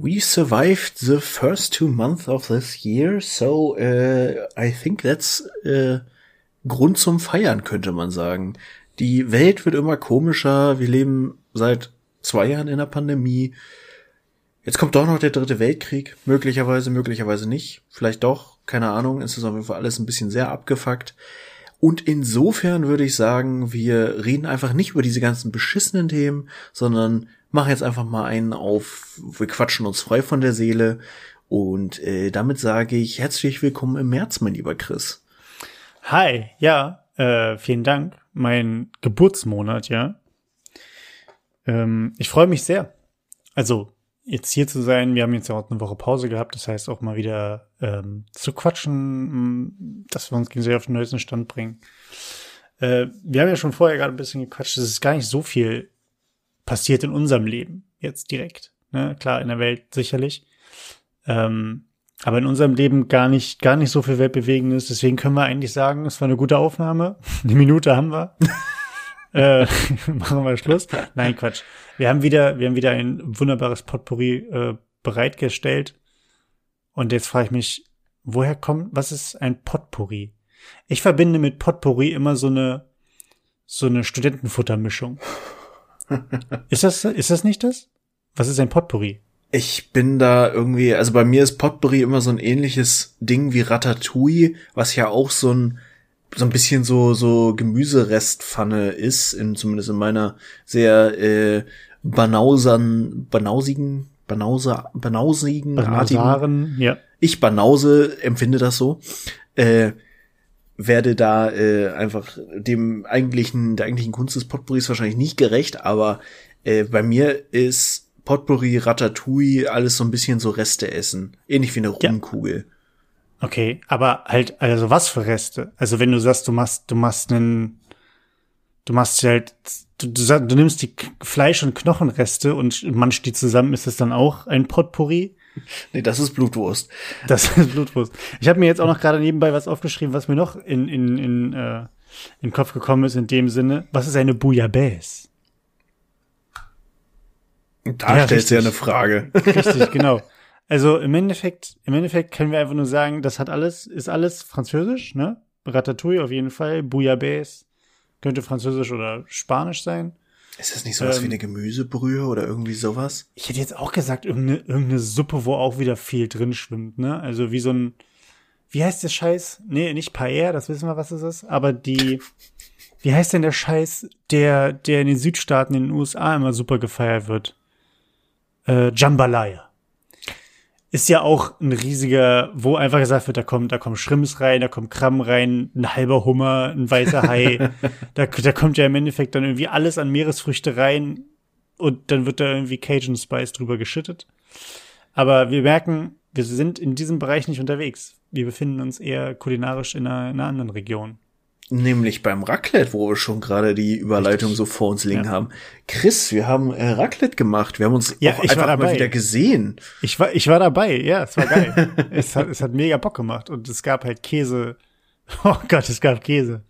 We survived the first two months of this year, so uh, I think that's uh, Grund zum Feiern, könnte man sagen. Die Welt wird immer komischer. Wir leben seit zwei Jahren in der Pandemie. Jetzt kommt doch noch der dritte Weltkrieg. Möglicherweise, möglicherweise nicht. Vielleicht doch. Keine Ahnung. Es ist auf jeden Fall alles ein bisschen sehr abgefuckt. Und insofern würde ich sagen, wir reden einfach nicht über diese ganzen beschissenen Themen, sondern machen jetzt einfach mal einen auf, wir quatschen uns frei von der Seele. Und äh, damit sage ich herzlich willkommen im März, mein lieber Chris. Hi, ja, äh, vielen Dank. Mein Geburtsmonat, ja. Ähm, ich freue mich sehr. Also jetzt hier zu sein. Wir haben jetzt auch eine Woche Pause gehabt. Das heißt auch mal wieder ähm, zu quatschen, dass wir uns gegenseitig auf den neuesten Stand bringen. Äh, wir haben ja schon vorher gerade ein bisschen gequatscht. Es ist gar nicht so viel passiert in unserem Leben jetzt direkt. Ne? Klar, in der Welt sicherlich. Ähm, aber in unserem Leben gar nicht, gar nicht so viel Weltbewegendes. Deswegen können wir eigentlich sagen, es war eine gute Aufnahme. Eine Minute haben wir. Äh, machen wir Schluss. Nein, Quatsch. Wir haben wieder, wir haben wieder ein wunderbares Potpourri äh, bereitgestellt. Und jetzt frage ich mich, woher kommt, was ist ein Potpourri? Ich verbinde mit Potpourri immer so eine, so eine Studentenfuttermischung. ist das, ist das nicht das? Was ist ein Potpourri? Ich bin da irgendwie, also bei mir ist Potpourri immer so ein ähnliches Ding wie Ratatouille, was ja auch so ein so ein bisschen so so Gemüserestpfanne ist, in, zumindest in meiner sehr äh, banausern, banausigen, banauser, banausigen Banausaren, ja. Ich banause empfinde das so. Äh, werde da äh, einfach dem eigentlichen, der eigentlichen Kunst des Potpourris wahrscheinlich nicht gerecht, aber äh, bei mir ist Potpourri, Ratatouille, alles so ein bisschen so Reste essen. Ähnlich wie eine Rumkugel. Ja. Okay, aber halt, also was für Reste? Also wenn du sagst, du machst, du machst einen, du machst halt, du, du, du nimmst die Fleisch- und Knochenreste und manchst die zusammen, ist es dann auch ein Potpourri? Nee, das ist Blutwurst. Das ist Blutwurst. Ich habe mir jetzt auch noch gerade nebenbei was aufgeschrieben, was mir noch in, in, in, äh, in den Kopf gekommen ist, in dem Sinne. Was ist eine Bouillabaisse? Da ja, stellst du ja eine Frage. Richtig, genau. Also im Endeffekt, im Endeffekt können wir einfach nur sagen, das hat alles, ist alles französisch, ne? Ratatouille auf jeden Fall, Bouillabaisse könnte französisch oder spanisch sein. Ist das nicht sowas ähm, wie eine Gemüsebrühe oder irgendwie sowas? Ich hätte jetzt auch gesagt, irgendeine, irgendeine Suppe, wo auch wieder viel drin schwimmt, ne? Also wie so ein, wie heißt der Scheiß? Nee, nicht Paella, das wissen wir, was es ist, aber die, wie heißt denn der Scheiß, der, der in den Südstaaten in den USA immer super gefeiert wird? äh, Jambalaya. Ist ja auch ein riesiger, wo einfach gesagt wird, da kommt, da kommen Schrimps rein, da kommt Krabben rein, ein halber Hummer, ein weißer Hai. da, da kommt ja im Endeffekt dann irgendwie alles an Meeresfrüchte rein und dann wird da irgendwie Cajun Spice drüber geschüttet. Aber wir merken, wir sind in diesem Bereich nicht unterwegs. Wir befinden uns eher kulinarisch in einer, in einer anderen Region. Nämlich beim Raclette, wo wir schon gerade die Überleitung Richtig. so vor uns liegen ja. haben. Chris, wir haben äh, Raclette gemacht. Wir haben uns ja, auch einfach mal wieder gesehen. Ich war, ich war dabei. Ja, es war geil. es, hat, es hat mega Bock gemacht. Und es gab halt Käse. Oh Gott, es gab Käse.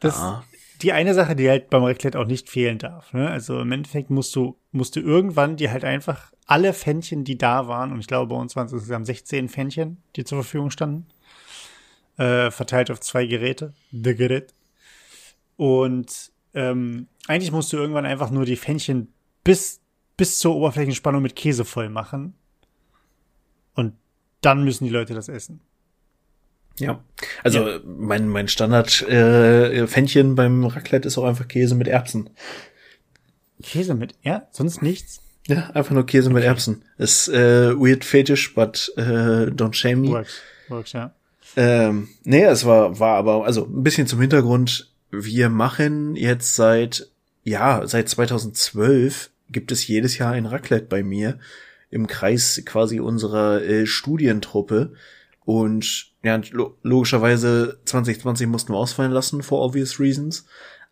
Das, ja. die eine Sache, die halt beim Raclette auch nicht fehlen darf. Ne? Also im Endeffekt musst du, musst du irgendwann dir halt einfach alle Fännchen, die da waren, und ich glaube, bei uns waren es insgesamt 16 Fännchen, die zur Verfügung standen, äh, verteilt auf zwei Geräte. The Gerät. Und ähm, eigentlich musst du irgendwann einfach nur die Fännchen bis, bis zur Oberflächenspannung mit Käse voll machen. Und dann müssen die Leute das essen. Ja, also ja. mein, mein Standard-Fännchen äh, beim Raclette ist auch einfach Käse mit Erbsen. Käse mit ja, sonst nichts. Ja, einfach nur Käse okay. mit Erbsen. Ist äh, weird fetish, but äh, don't shame me. Works, works, ja. Ähm, nee, es war, war aber, also ein bisschen zum Hintergrund. Wir machen jetzt seit, ja, seit 2012 gibt es jedes Jahr ein Raclette bei mir im Kreis quasi unserer äh, Studientruppe. Und ja, lo logischerweise 2020 mussten wir ausfallen lassen, for obvious reasons.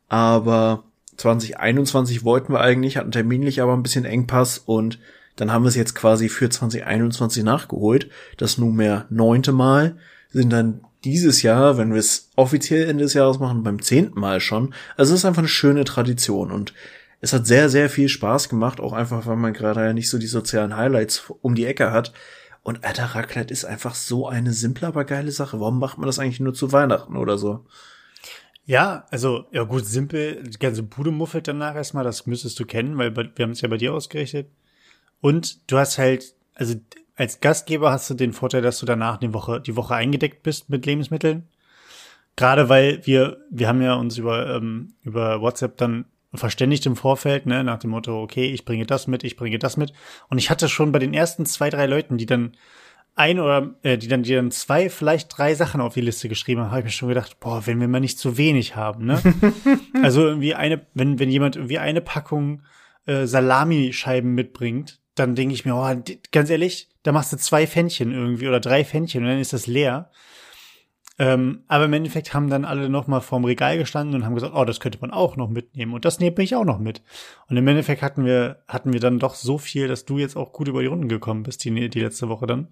Aber 2021 wollten wir eigentlich, hatten terminlich aber ein bisschen Engpass und dann haben wir es jetzt quasi für 2021 nachgeholt. Das nunmehr neunte Mal sind dann dieses Jahr, wenn wir es offiziell Ende des Jahres machen, beim zehnten Mal schon. Also es ist einfach eine schöne Tradition und Es hat sehr, sehr viel Spaß gemacht, auch einfach, weil man gerade ja nicht so die sozialen Highlights um die Ecke hat. Und Alter, Raclette ist einfach so eine simple, aber geile Sache. Warum macht man das eigentlich nur zu Weihnachten oder so? Ja, also, ja gut, simpel, die ganze Bude muffelt danach erstmal, das müsstest du kennen, weil wir haben es ja bei dir ausgerichtet. Und du hast halt, also als Gastgeber hast du den Vorteil, dass du danach die Woche, die Woche eingedeckt bist mit Lebensmitteln. Gerade weil wir, wir haben ja uns über, ähm, über WhatsApp dann verständigt im Vorfeld, ne, nach dem Motto, okay, ich bringe das mit, ich bringe das mit. Und ich hatte schon bei den ersten zwei, drei Leuten, die dann ein oder äh, die dann die dann zwei, vielleicht drei Sachen auf die Liste geschrieben haben, habe ich mir schon gedacht, boah, wenn wir mal nicht zu wenig haben, ne? also irgendwie eine, wenn wenn jemand irgendwie eine Packung äh, Salamischeiben mitbringt, dann denke ich mir, oh, ganz ehrlich, da machst du zwei Fännchen irgendwie oder drei Fännchen und dann ist das leer. Ähm, aber im Endeffekt haben dann alle noch mal vorm Regal gestanden und haben gesagt, oh, das könnte man auch noch mitnehmen und das nehme ich auch noch mit. Und im Endeffekt hatten wir hatten wir dann doch so viel, dass du jetzt auch gut über die Runden gekommen bist die, die letzte Woche dann.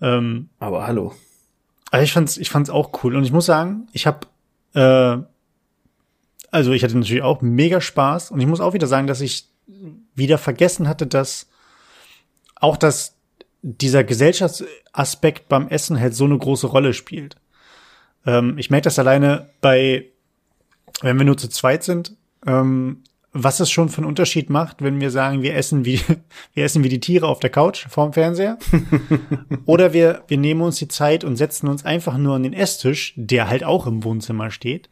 Ähm, aber hallo. Also ich fand's ich fand's auch cool und ich muss sagen, ich habe äh, also ich hatte natürlich auch mega Spaß und ich muss auch wieder sagen, dass ich wieder vergessen hatte, dass auch das dieser Gesellschaftsaspekt beim Essen halt so eine große Rolle spielt. Ähm, ich merke das alleine bei, wenn wir nur zu zweit sind, ähm, was es schon für einen Unterschied macht, wenn wir sagen, wir essen wie, wir essen wie die Tiere auf der Couch vorm Fernseher. Oder wir, wir nehmen uns die Zeit und setzen uns einfach nur an den Esstisch, der halt auch im Wohnzimmer steht.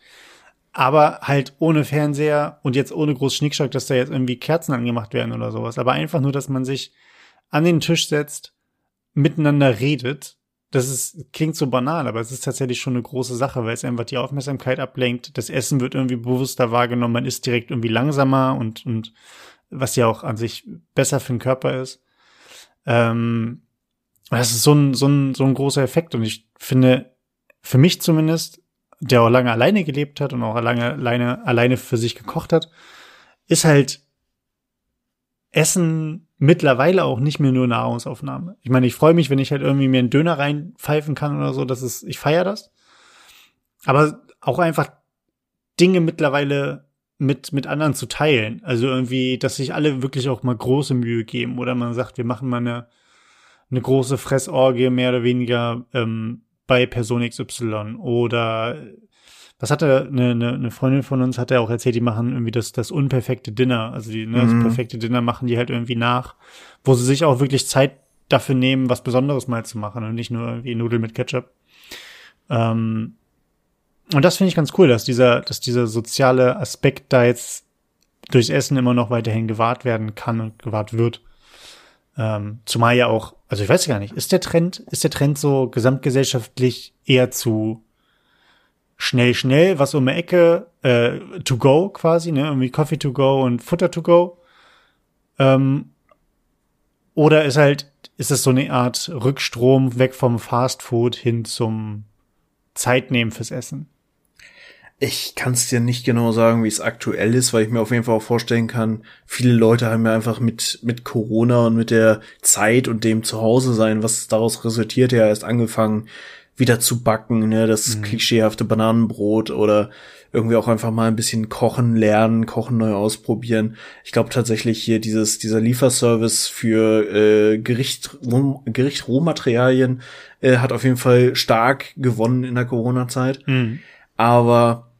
Aber halt ohne Fernseher und jetzt ohne groß Schnickschnack, dass da jetzt irgendwie Kerzen angemacht werden oder sowas. Aber einfach nur, dass man sich an den Tisch setzt, miteinander redet das ist, klingt so banal, aber es ist tatsächlich schon eine große Sache, weil es einfach die Aufmerksamkeit ablenkt. Das Essen wird irgendwie bewusster wahrgenommen, man ist direkt irgendwie langsamer und, und was ja auch an sich besser für den Körper ist. Ähm, das ist so ein, so ein, so ein großer Effekt und ich finde, für mich zumindest, der auch lange alleine gelebt hat und auch lange alleine, alleine für sich gekocht hat, ist halt Essen mittlerweile auch nicht mehr nur Nahrungsaufnahme. Ich meine, ich freue mich, wenn ich halt irgendwie mir einen Döner reinpfeifen kann oder so, das ist, ich feiere das. Aber auch einfach Dinge mittlerweile mit, mit anderen zu teilen. Also irgendwie, dass sich alle wirklich auch mal große Mühe geben oder man sagt, wir machen mal eine, eine große Fressorgie mehr oder weniger ähm, bei Person XY oder was hatte eine, eine, eine Freundin von uns hat ja auch erzählt, die machen irgendwie das, das unperfekte Dinner. Also die, ne, mhm. das perfekte Dinner machen die halt irgendwie nach, wo sie sich auch wirklich Zeit dafür nehmen, was Besonderes mal zu machen und nicht nur irgendwie Nudeln mit Ketchup. Ähm, und das finde ich ganz cool, dass dieser, dass dieser soziale Aspekt da jetzt durchs Essen immer noch weiterhin gewahrt werden kann und gewahrt wird. Ähm, zumal ja auch, also ich weiß gar nicht, ist der Trend, ist der Trend so gesamtgesellschaftlich eher zu schnell, schnell, was um die Ecke, äh, to go quasi, ne, irgendwie Coffee to go und Futter to go. Ähm, oder ist halt, ist es so eine Art Rückstrom weg vom Fast Food hin zum Zeitnehmen fürs Essen? Ich kann es dir nicht genau sagen, wie es aktuell ist, weil ich mir auf jeden Fall auch vorstellen kann, viele Leute haben ja einfach mit, mit Corona und mit der Zeit und dem Zuhause sein, was daraus resultiert, ja erst angefangen, wieder zu backen, ne, das mhm. klischeehafte Bananenbrot oder irgendwie auch einfach mal ein bisschen kochen lernen, kochen neu ausprobieren. Ich glaube tatsächlich hier dieses dieser Lieferservice für äh, Gericht Roh, Gericht Rohmaterialien äh, hat auf jeden Fall stark gewonnen in der Corona Zeit. Mhm. Aber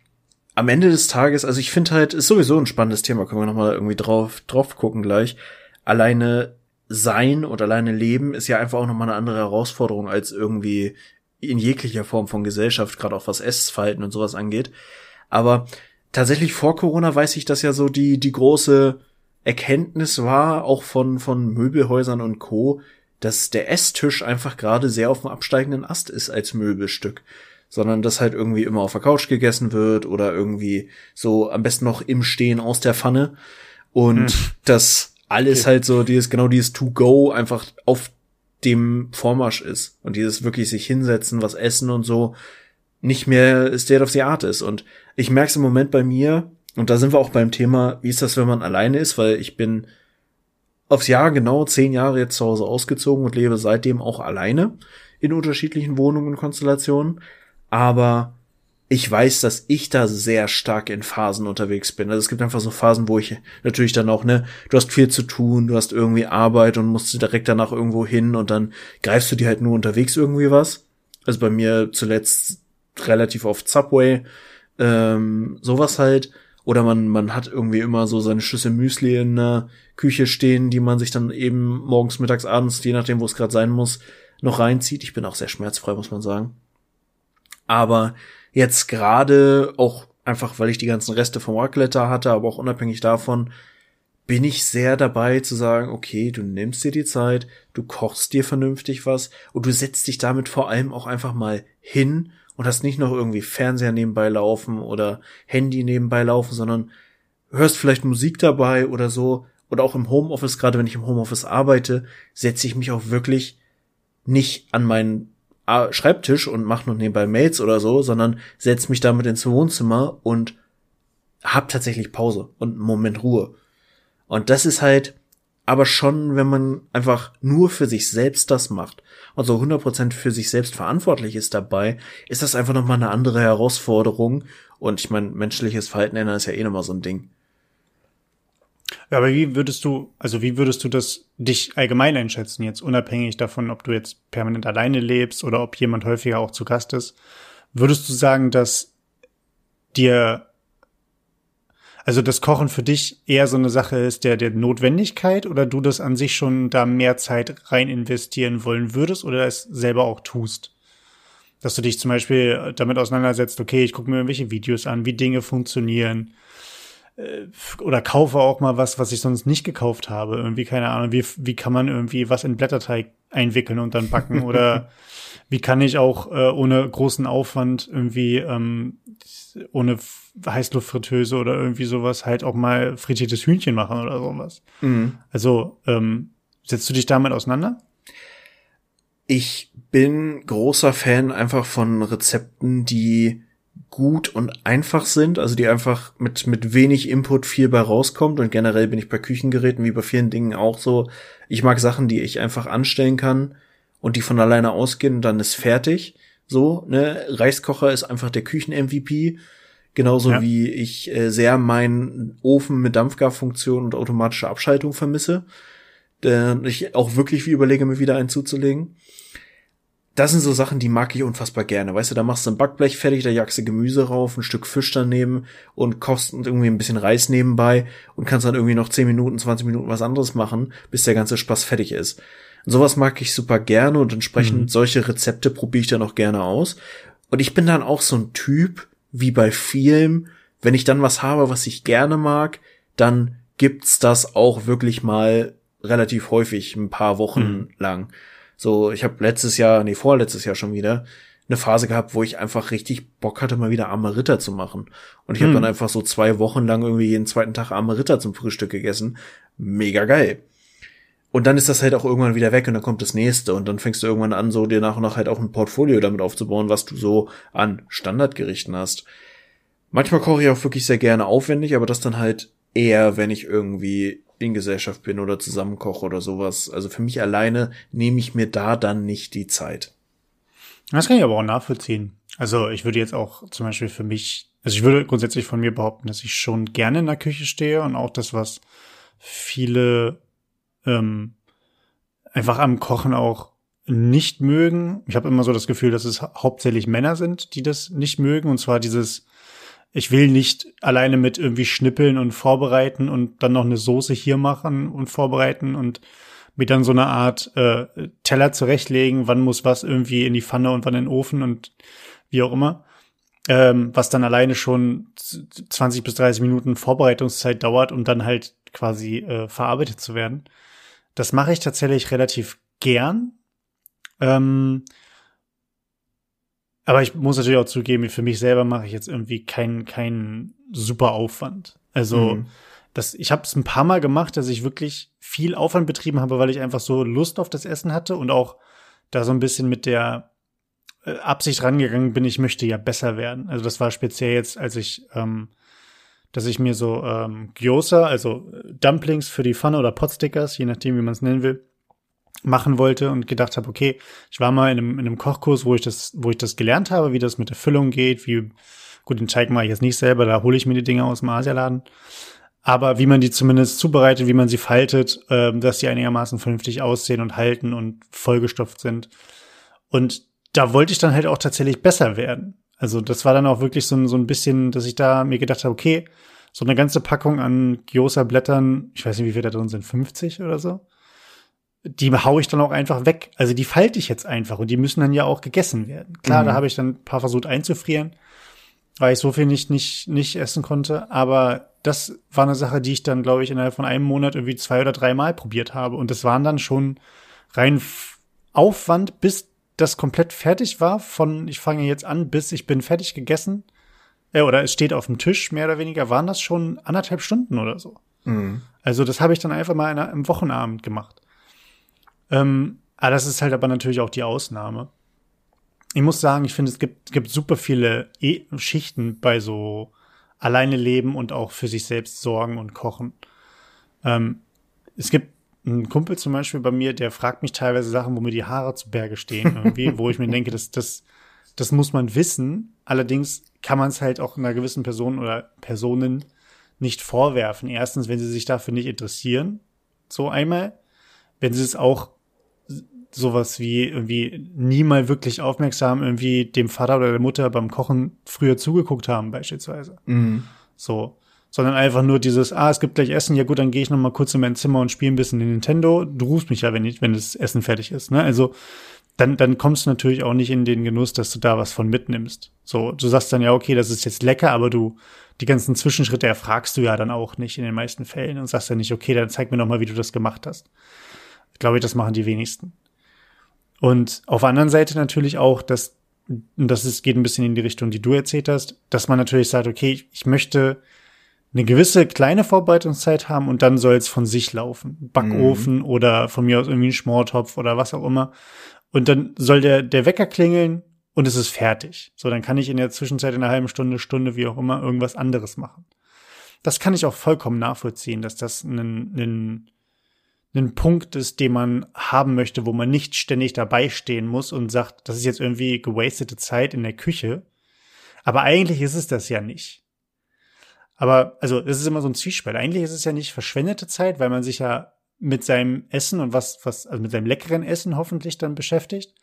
am Ende des Tages, also ich finde halt, ist sowieso ein spannendes Thema, können wir noch mal irgendwie drauf drauf gucken gleich. Alleine sein und alleine leben ist ja einfach auch noch mal eine andere Herausforderung als irgendwie in jeglicher Form von Gesellschaft, gerade auch was Essverhalten und sowas angeht. Aber tatsächlich vor Corona weiß ich, dass ja so die, die große Erkenntnis war, auch von, von Möbelhäusern und Co., dass der Esstisch einfach gerade sehr auf dem absteigenden Ast ist als Möbelstück. Sondern dass halt irgendwie immer auf der Couch gegessen wird oder irgendwie so am besten noch im Stehen aus der Pfanne. Und hm. dass alles okay. halt so dieses, genau dieses To-Go einfach auf dem Vormarsch ist und dieses wirklich sich hinsetzen, was essen und so nicht mehr State of the Art ist. Und ich merke es im Moment bei mir, und da sind wir auch beim Thema, wie ist das, wenn man alleine ist, weil ich bin aufs Jahr genau zehn Jahre jetzt zu Hause ausgezogen und lebe seitdem auch alleine in unterschiedlichen Wohnungen und Konstellationen. Aber ich weiß, dass ich da sehr stark in Phasen unterwegs bin. Also es gibt einfach so Phasen, wo ich natürlich dann auch, ne, du hast viel zu tun, du hast irgendwie Arbeit und musst direkt danach irgendwo hin und dann greifst du dir halt nur unterwegs irgendwie was. Also bei mir zuletzt relativ oft Subway, ähm, sowas halt. Oder man, man hat irgendwie immer so seine Schüssel Müsli in der Küche stehen, die man sich dann eben morgens, mittags, abends, je nachdem, wo es gerade sein muss, noch reinzieht. Ich bin auch sehr schmerzfrei, muss man sagen. Aber jetzt gerade auch einfach, weil ich die ganzen Reste vom Raclette hatte, aber auch unabhängig davon, bin ich sehr dabei zu sagen, okay, du nimmst dir die Zeit, du kochst dir vernünftig was und du setzt dich damit vor allem auch einfach mal hin und hast nicht noch irgendwie Fernseher nebenbei laufen oder Handy nebenbei laufen, sondern hörst vielleicht Musik dabei oder so. Oder auch im Homeoffice, gerade wenn ich im Homeoffice arbeite, setze ich mich auch wirklich nicht an meinen Schreibtisch und mache noch nebenbei Mails oder so, sondern setz mich damit ins Wohnzimmer und hab tatsächlich Pause und einen Moment Ruhe. Und das ist halt aber schon, wenn man einfach nur für sich selbst das macht und so 100% für sich selbst verantwortlich ist dabei, ist das einfach nochmal eine andere Herausforderung. Und ich meine, menschliches Verhalten ändern ist ja eh nochmal so ein Ding. Aber wie würdest du, also wie würdest du das dich allgemein einschätzen, jetzt unabhängig davon, ob du jetzt permanent alleine lebst oder ob jemand häufiger auch zu Gast ist? Würdest du sagen, dass dir, also das Kochen für dich eher so eine Sache ist der, der Notwendigkeit oder du das an sich schon da mehr Zeit rein investieren wollen würdest oder es selber auch tust? Dass du dich zum Beispiel damit auseinandersetzt, okay, ich gucke mir irgendwelche Videos an, wie Dinge funktionieren, oder kaufe auch mal was, was ich sonst nicht gekauft habe. Irgendwie, keine Ahnung, wie, wie kann man irgendwie was in Blätterteig einwickeln und dann backen? oder wie kann ich auch äh, ohne großen Aufwand irgendwie ähm, ohne Heißluftfritteuse oder irgendwie sowas halt auch mal frittiertes Hühnchen machen oder sowas. Mhm. Also, ähm, setzt du dich damit auseinander? Ich bin großer Fan einfach von Rezepten, die gut und einfach sind, also die einfach mit, mit wenig Input viel bei rauskommt und generell bin ich bei Küchengeräten wie bei vielen Dingen auch so, ich mag Sachen, die ich einfach anstellen kann und die von alleine ausgehen und dann ist fertig. So, ne, Reiskocher ist einfach der Küchen-MVP. Genauso ja. wie ich äh, sehr meinen Ofen mit Dampfgarfunktion und automatischer Abschaltung vermisse. Der ich auch wirklich wie überlege, mir wieder einen zuzulegen das sind so Sachen, die mag ich unfassbar gerne. Weißt du, da machst du ein Backblech fertig, da jagst du Gemüse rauf, ein Stück Fisch daneben und kochst irgendwie ein bisschen Reis nebenbei und kannst dann irgendwie noch 10 Minuten, 20 Minuten was anderes machen, bis der ganze Spaß fertig ist. Und sowas mag ich super gerne und entsprechend mhm. solche Rezepte probiere ich dann auch gerne aus. Und ich bin dann auch so ein Typ, wie bei vielen, wenn ich dann was habe, was ich gerne mag, dann gibt's das auch wirklich mal relativ häufig, ein paar Wochen mhm. lang. So, ich habe letztes Jahr, nee, vorletztes Jahr schon wieder eine Phase gehabt, wo ich einfach richtig Bock hatte, mal wieder arme Ritter zu machen. Und ich hm. habe dann einfach so zwei Wochen lang irgendwie jeden zweiten Tag arme Ritter zum Frühstück gegessen. Mega geil. Und dann ist das halt auch irgendwann wieder weg und dann kommt das nächste und dann fängst du irgendwann an, so dir nach und nach halt auch ein Portfolio damit aufzubauen, was du so an Standardgerichten hast. Manchmal koche ich auch wirklich sehr gerne aufwendig, aber das dann halt eher, wenn ich irgendwie in Gesellschaft bin oder zusammen koche oder sowas. Also für mich alleine nehme ich mir da dann nicht die Zeit. Das kann ich aber auch nachvollziehen. Also ich würde jetzt auch zum Beispiel für mich, also ich würde grundsätzlich von mir behaupten, dass ich schon gerne in der Küche stehe und auch das, was viele ähm, einfach am Kochen auch nicht mögen. Ich habe immer so das Gefühl, dass es hauptsächlich Männer sind, die das nicht mögen. Und zwar dieses ich will nicht alleine mit irgendwie schnippeln und vorbereiten und dann noch eine Soße hier machen und vorbereiten und mir dann so eine Art äh, Teller zurechtlegen, wann muss was irgendwie in die Pfanne und wann in den Ofen und wie auch immer. Ähm, was dann alleine schon 20 bis 30 Minuten Vorbereitungszeit dauert, um dann halt quasi äh, verarbeitet zu werden. Das mache ich tatsächlich relativ gern. Ähm, aber ich muss natürlich auch zugeben, für mich selber mache ich jetzt irgendwie keinen keinen super Aufwand. Also mhm. das, ich habe es ein paar Mal gemacht, dass ich wirklich viel Aufwand betrieben habe, weil ich einfach so Lust auf das Essen hatte und auch da so ein bisschen mit der äh, Absicht rangegangen bin, ich möchte ja besser werden. Also das war speziell jetzt, als ich, ähm, dass ich mir so ähm, Gyoza, also Dumplings für die Pfanne oder Potstickers, je nachdem, wie man es nennen will, machen wollte und gedacht habe, okay, ich war mal in einem, in einem Kochkurs, wo ich das, wo ich das gelernt habe, wie das mit der Füllung geht, wie, gut, den Teig mache ich jetzt nicht selber, da hole ich mir die Dinge aus dem Asialaden. Aber wie man die zumindest zubereitet, wie man sie faltet, äh, dass die einigermaßen vernünftig aussehen und halten und vollgestopft sind. Und da wollte ich dann halt auch tatsächlich besser werden. Also das war dann auch wirklich so ein, so ein bisschen, dass ich da mir gedacht habe, okay, so eine ganze Packung an Gyoza-Blättern, ich weiß nicht, wie viel da drin sind, 50 oder so, die hau ich dann auch einfach weg. Also die falte ich jetzt einfach und die müssen dann ja auch gegessen werden. Klar, mhm. da habe ich dann ein paar versucht einzufrieren, weil ich so viel nicht, nicht, nicht essen konnte, aber das war eine Sache, die ich dann, glaube ich, innerhalb von einem Monat irgendwie zwei oder dreimal probiert habe. Und das waren dann schon rein Aufwand, bis das komplett fertig war, von ich fange jetzt an, bis ich bin fertig gegessen, äh, oder es steht auf dem Tisch, mehr oder weniger, waren das schon anderthalb Stunden oder so. Mhm. Also das habe ich dann einfach mal in, im Wochenabend gemacht. Ähm, aber das ist halt aber natürlich auch die Ausnahme. Ich muss sagen, ich finde, es gibt, gibt super viele e Schichten bei so alleine leben und auch für sich selbst sorgen und kochen. Ähm, es gibt ein Kumpel zum Beispiel bei mir, der fragt mich teilweise Sachen, wo mir die Haare zu Berge stehen, irgendwie, wo ich mir denke, das, das, das muss man wissen. Allerdings kann man es halt auch einer gewissen Person oder Personen nicht vorwerfen. Erstens, wenn sie sich dafür nicht interessieren, so einmal, wenn sie es auch sowas wie irgendwie nie mal wirklich aufmerksam irgendwie dem Vater oder der Mutter beim Kochen früher zugeguckt haben, beispielsweise. Mhm. So sondern einfach nur dieses, ah, es gibt gleich Essen, ja gut, dann gehe ich noch mal kurz in mein Zimmer und spiele ein bisschen in Nintendo. Du rufst mich ja, wenn ich, wenn das Essen fertig ist, ne? Also dann, dann kommst du natürlich auch nicht in den Genuss, dass du da was von mitnimmst. So, du sagst dann ja, okay, das ist jetzt lecker, aber du, die ganzen Zwischenschritte erfragst du ja dann auch nicht in den meisten Fällen und sagst ja nicht, okay, dann zeig mir noch mal, wie du das gemacht hast. Ich glaube, das machen die wenigsten. Und auf der anderen Seite natürlich auch, dass, das ist, geht ein bisschen in die Richtung, die du erzählt hast, dass man natürlich sagt, okay, ich möchte eine gewisse kleine Vorbereitungszeit haben und dann soll es von sich laufen. Backofen mhm. oder von mir aus irgendwie ein Schmortopf oder was auch immer. Und dann soll der, der Wecker klingeln und es ist fertig. So, dann kann ich in der Zwischenzeit in einer halben Stunde, Stunde, wie auch immer, irgendwas anderes machen. Das kann ich auch vollkommen nachvollziehen, dass das ein, ein, ein Punkt ist, den man haben möchte, wo man nicht ständig dabei stehen muss und sagt, das ist jetzt irgendwie gewastete Zeit in der Küche. Aber eigentlich ist es das ja nicht. Aber, also, es ist immer so ein Zwiespalt. Eigentlich ist es ja nicht verschwendete Zeit, weil man sich ja mit seinem Essen und was, was, also mit seinem leckeren Essen hoffentlich dann beschäftigt.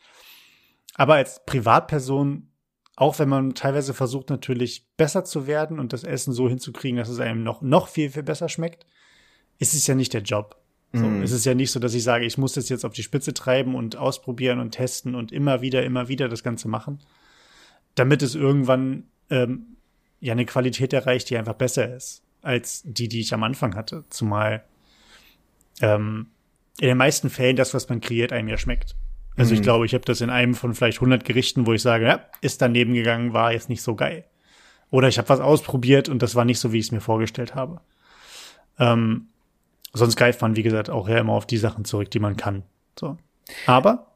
Aber als Privatperson, auch wenn man teilweise versucht, natürlich besser zu werden und das Essen so hinzukriegen, dass es einem noch, noch viel, viel besser schmeckt, ist es ja nicht der Job. So, mm. Es ist ja nicht so, dass ich sage, ich muss das jetzt auf die Spitze treiben und ausprobieren und testen und immer wieder, immer wieder das Ganze machen, damit es irgendwann ähm, ja eine Qualität erreicht, die einfach besser ist als die, die ich am Anfang hatte. Zumal ähm, in den meisten Fällen das, was man kreiert, einem ja schmeckt. Also mhm. ich glaube, ich habe das in einem von vielleicht 100 Gerichten, wo ich sage, ja, ist daneben gegangen, war jetzt nicht so geil. Oder ich habe was ausprobiert und das war nicht so, wie ich es mir vorgestellt habe. Ähm, sonst greift man, wie gesagt, auch ja immer auf die Sachen zurück, die man kann. So. Aber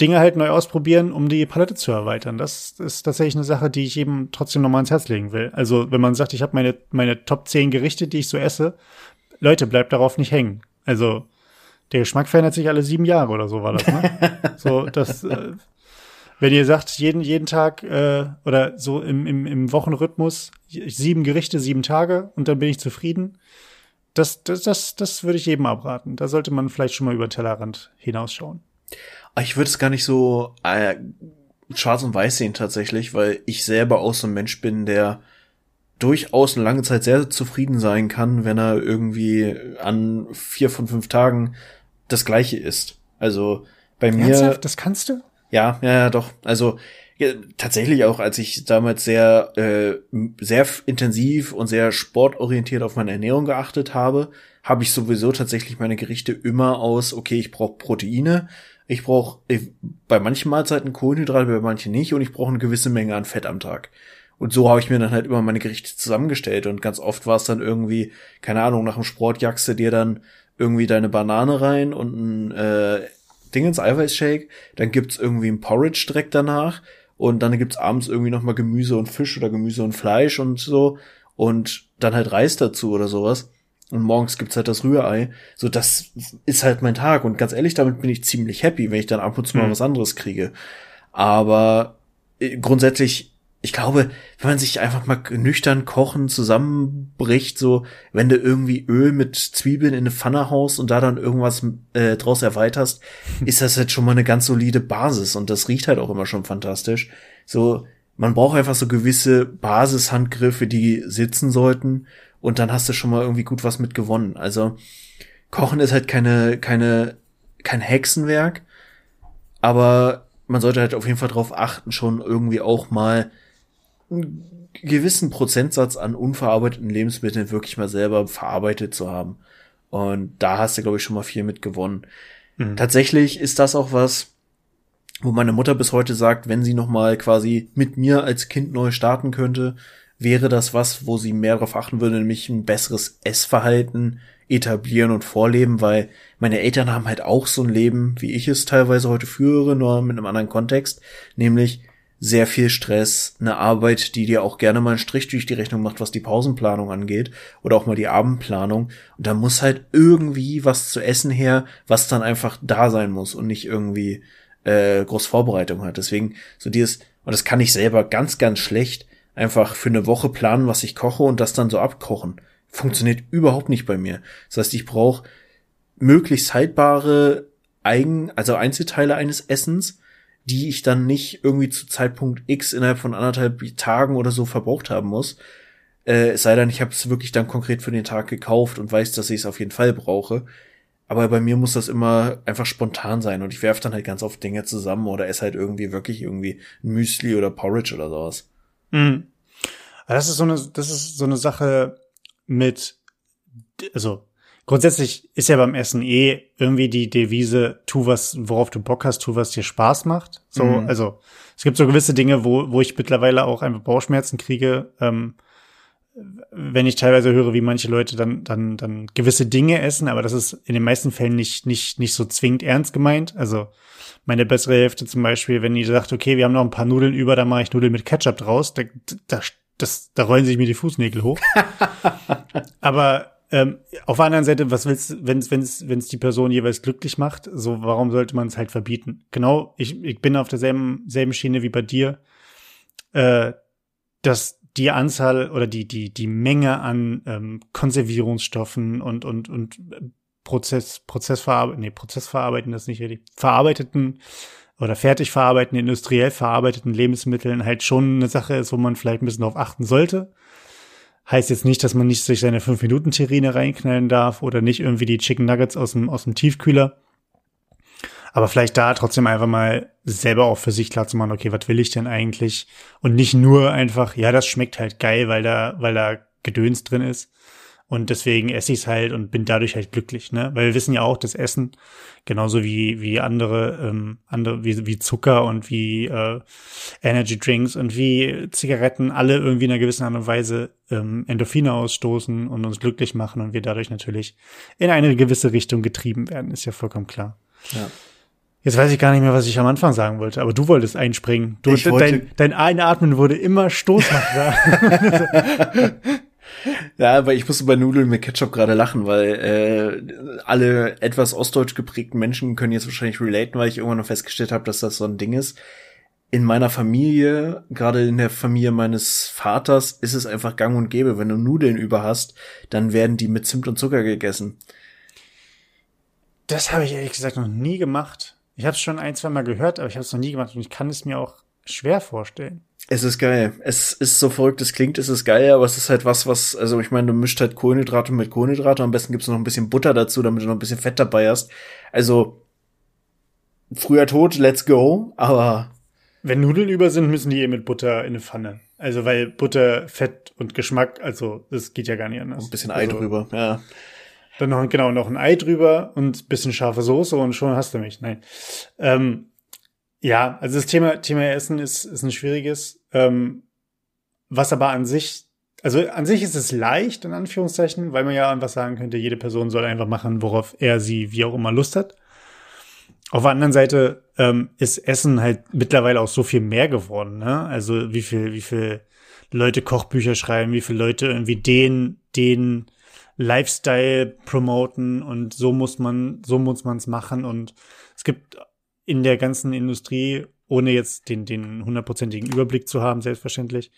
Dinge halt neu ausprobieren, um die Palette zu erweitern. Das ist tatsächlich eine Sache, die ich eben trotzdem nochmal ins Herz legen will. Also, wenn man sagt, ich habe meine, meine Top 10 Gerichte, die ich so esse, Leute, bleibt darauf nicht hängen. Also, der Geschmack verändert sich alle sieben Jahre oder so war das, ne? so, das, äh, wenn ihr sagt, jeden, jeden Tag äh, oder so im, im, im Wochenrhythmus sieben Gerichte, sieben Tage und dann bin ich zufrieden, das, das, das, das würde ich jedem abraten. Da sollte man vielleicht schon mal über Tellerrand hinausschauen. Ich würde es gar nicht so äh, schwarz und weiß sehen tatsächlich, weil ich selber auch so ein Mensch bin, der durchaus eine lange Zeit sehr zufrieden sein kann, wenn er irgendwie an vier von fünf Tagen das gleiche isst. Also bei mir. Ernsthaft? Das kannst du? Ja, ja, ja, doch. Also ja, tatsächlich auch, als ich damals sehr, äh, sehr intensiv und sehr sportorientiert auf meine Ernährung geachtet habe, habe ich sowieso tatsächlich meine Gerichte immer aus, okay, ich brauche Proteine, ich brauche bei manchen Mahlzeiten Kohlenhydrate, bei manchen nicht und ich brauche eine gewisse Menge an Fett am Tag. Und so habe ich mir dann halt immer meine Gerichte zusammengestellt und ganz oft war es dann irgendwie, keine Ahnung, nach dem Sport jagst du dir dann irgendwie deine Banane rein und ein äh, Ding ins Eiweißshake, dann gibt's irgendwie ein Porridge direkt danach und dann gibt's abends irgendwie noch mal Gemüse und Fisch oder Gemüse und Fleisch und so und dann halt Reis dazu oder sowas. und morgens gibt's halt das Rührei. So, das ist halt mein Tag. Und ganz ehrlich, damit bin ich ziemlich happy, wenn ich dann ab und zu mal mhm. was anderes kriege. Aber äh, grundsätzlich, ich glaube, wenn man sich einfach mal nüchtern kochen zusammenbricht, so, wenn du irgendwie Öl mit Zwiebeln in eine Pfanne haust und da dann irgendwas äh, draus erweiterst, ist das halt schon mal eine ganz solide Basis. Und das riecht halt auch immer schon fantastisch. So, man braucht einfach so gewisse Basishandgriffe, die sitzen sollten und dann hast du schon mal irgendwie gut was mit gewonnen. Also Kochen ist halt keine, keine, kein Hexenwerk, aber man sollte halt auf jeden Fall darauf achten, schon irgendwie auch mal einen gewissen Prozentsatz an unverarbeiteten Lebensmitteln wirklich mal selber verarbeitet zu haben. Und da hast du, glaube ich, schon mal viel mit gewonnen. Mhm. Tatsächlich ist das auch was, wo meine Mutter bis heute sagt, wenn sie noch mal quasi mit mir als Kind neu starten könnte, wäre das was, wo sie mehr darauf achten würde, nämlich ein besseres Essverhalten etablieren und vorleben, weil meine Eltern haben halt auch so ein Leben, wie ich es teilweise heute führe, nur mit einem anderen Kontext, nämlich sehr viel Stress, eine Arbeit, die dir auch gerne mal einen Strich durch die Rechnung macht, was die Pausenplanung angeht oder auch mal die Abendplanung. Und da muss halt irgendwie was zu essen her, was dann einfach da sein muss und nicht irgendwie äh, groß Vorbereitung hat. Deswegen so dieses, und das kann ich selber ganz, ganz schlecht, einfach für eine Woche planen, was ich koche und das dann so abkochen. Funktioniert überhaupt nicht bei mir. Das heißt, ich brauche möglichst haltbare Eigen, also Einzelteile eines Essens, die ich dann nicht irgendwie zu Zeitpunkt X innerhalb von anderthalb Tagen oder so verbraucht haben muss. Äh, es sei denn, ich habe es wirklich dann konkret für den Tag gekauft und weiß, dass ich es auf jeden Fall brauche. Aber bei mir muss das immer einfach spontan sein und ich werfe dann halt ganz oft Dinge zusammen oder esse halt irgendwie wirklich irgendwie ein Müsli oder Porridge oder sowas. Mhm. Das ist so eine, das ist so eine Sache mit, also grundsätzlich ist ja beim Essen eh irgendwie die Devise, tu was, worauf du Bock hast, tu was dir Spaß macht. So, mhm. also es gibt so gewisse Dinge, wo, wo ich mittlerweile auch einfach Bauchschmerzen kriege, ähm, wenn ich teilweise höre, wie manche Leute dann, dann, dann gewisse Dinge essen, aber das ist in den meisten Fällen nicht, nicht, nicht so zwingend ernst gemeint. Also meine bessere Hälfte zum Beispiel, wenn die sagt, okay, wir haben noch ein paar Nudeln über, dann mache ich Nudeln mit Ketchup draus, da, da, das, da rollen sich mir die Fußnägel hoch. Aber ähm, auf der anderen Seite, was willst wenn es wenn's, wenn's die Person jeweils glücklich macht, so warum sollte man es halt verbieten? Genau, ich, ich bin auf derselben selben Schiene wie bei dir, äh, dass die Anzahl oder die die die Menge an ähm, Konservierungsstoffen und und und Prozess, Prozessverarbeiten, nee, Prozessverarbeiten das nicht richtig, verarbeiteten oder fertig verarbeiteten, industriell verarbeiteten Lebensmitteln halt schon eine Sache ist, wo man vielleicht ein bisschen darauf achten sollte. Heißt jetzt nicht, dass man nicht sich seine 5-Minuten-Terrine reinknallen darf oder nicht irgendwie die Chicken Nuggets aus dem, aus dem Tiefkühler. Aber vielleicht da trotzdem einfach mal selber auch für sich klar zu machen, okay, was will ich denn eigentlich? Und nicht nur einfach, ja, das schmeckt halt geil, weil da, weil da Gedöns drin ist, und deswegen esse ich es halt und bin dadurch halt glücklich, ne? Weil wir wissen ja auch, das Essen, genauso wie, wie andere, ähm, andere, wie, wie Zucker und wie äh, Energy Drinks und wie Zigaretten alle irgendwie in einer gewissen Art und Weise ähm, Endorphine ausstoßen und uns glücklich machen und wir dadurch natürlich in eine gewisse Richtung getrieben werden, ist ja vollkommen klar. Ja. Jetzt weiß ich gar nicht mehr, was ich am Anfang sagen wollte, aber du wolltest einspringen. Du, ich dein, dein Einatmen wurde immer stoßmacher. Ja, aber ich musste bei Nudeln mit Ketchup gerade lachen, weil äh, alle etwas ostdeutsch geprägten Menschen können jetzt wahrscheinlich relaten, weil ich irgendwann noch festgestellt habe, dass das so ein Ding ist. In meiner Familie, gerade in der Familie meines Vaters, ist es einfach gang und gäbe. Wenn du Nudeln über hast, dann werden die mit Zimt und Zucker gegessen. Das habe ich ehrlich gesagt noch nie gemacht. Ich habe es schon ein, zwei Mal gehört, aber ich habe es noch nie gemacht und ich kann es mir auch schwer vorstellen. Es ist geil. Es ist so verrückt, es klingt, es ist geil, aber es ist halt was, was, also ich meine, du mischt halt Kohlenhydrate mit Kohlenhydrate, am besten gibt's noch ein bisschen Butter dazu, damit du noch ein bisschen Fett dabei hast. Also, früher tot, let's go, aber. Wenn Nudeln über sind, müssen die eh mit Butter in eine Pfanne. Also, weil Butter, Fett und Geschmack, also, das geht ja gar nicht anders. Ein bisschen Ei also, drüber, ja. Dann noch, genau, noch ein Ei drüber und bisschen scharfe Soße und schon hast du mich. Nein. Ähm, ja, also das Thema, Thema Essen ist, ist ein schwieriges, ähm, was aber an sich, also an sich ist es leicht, in Anführungszeichen, weil man ja einfach sagen könnte, jede Person soll einfach machen, worauf er sie wie auch immer Lust hat. Auf der anderen Seite ähm, ist Essen halt mittlerweile auch so viel mehr geworden, ne? Also wie viel, wie viel Leute Kochbücher schreiben, wie viele Leute irgendwie den, den Lifestyle promoten und so muss man, so muss man es machen. Und es gibt in der ganzen Industrie, ohne jetzt den, den hundertprozentigen Überblick zu haben, selbstverständlich,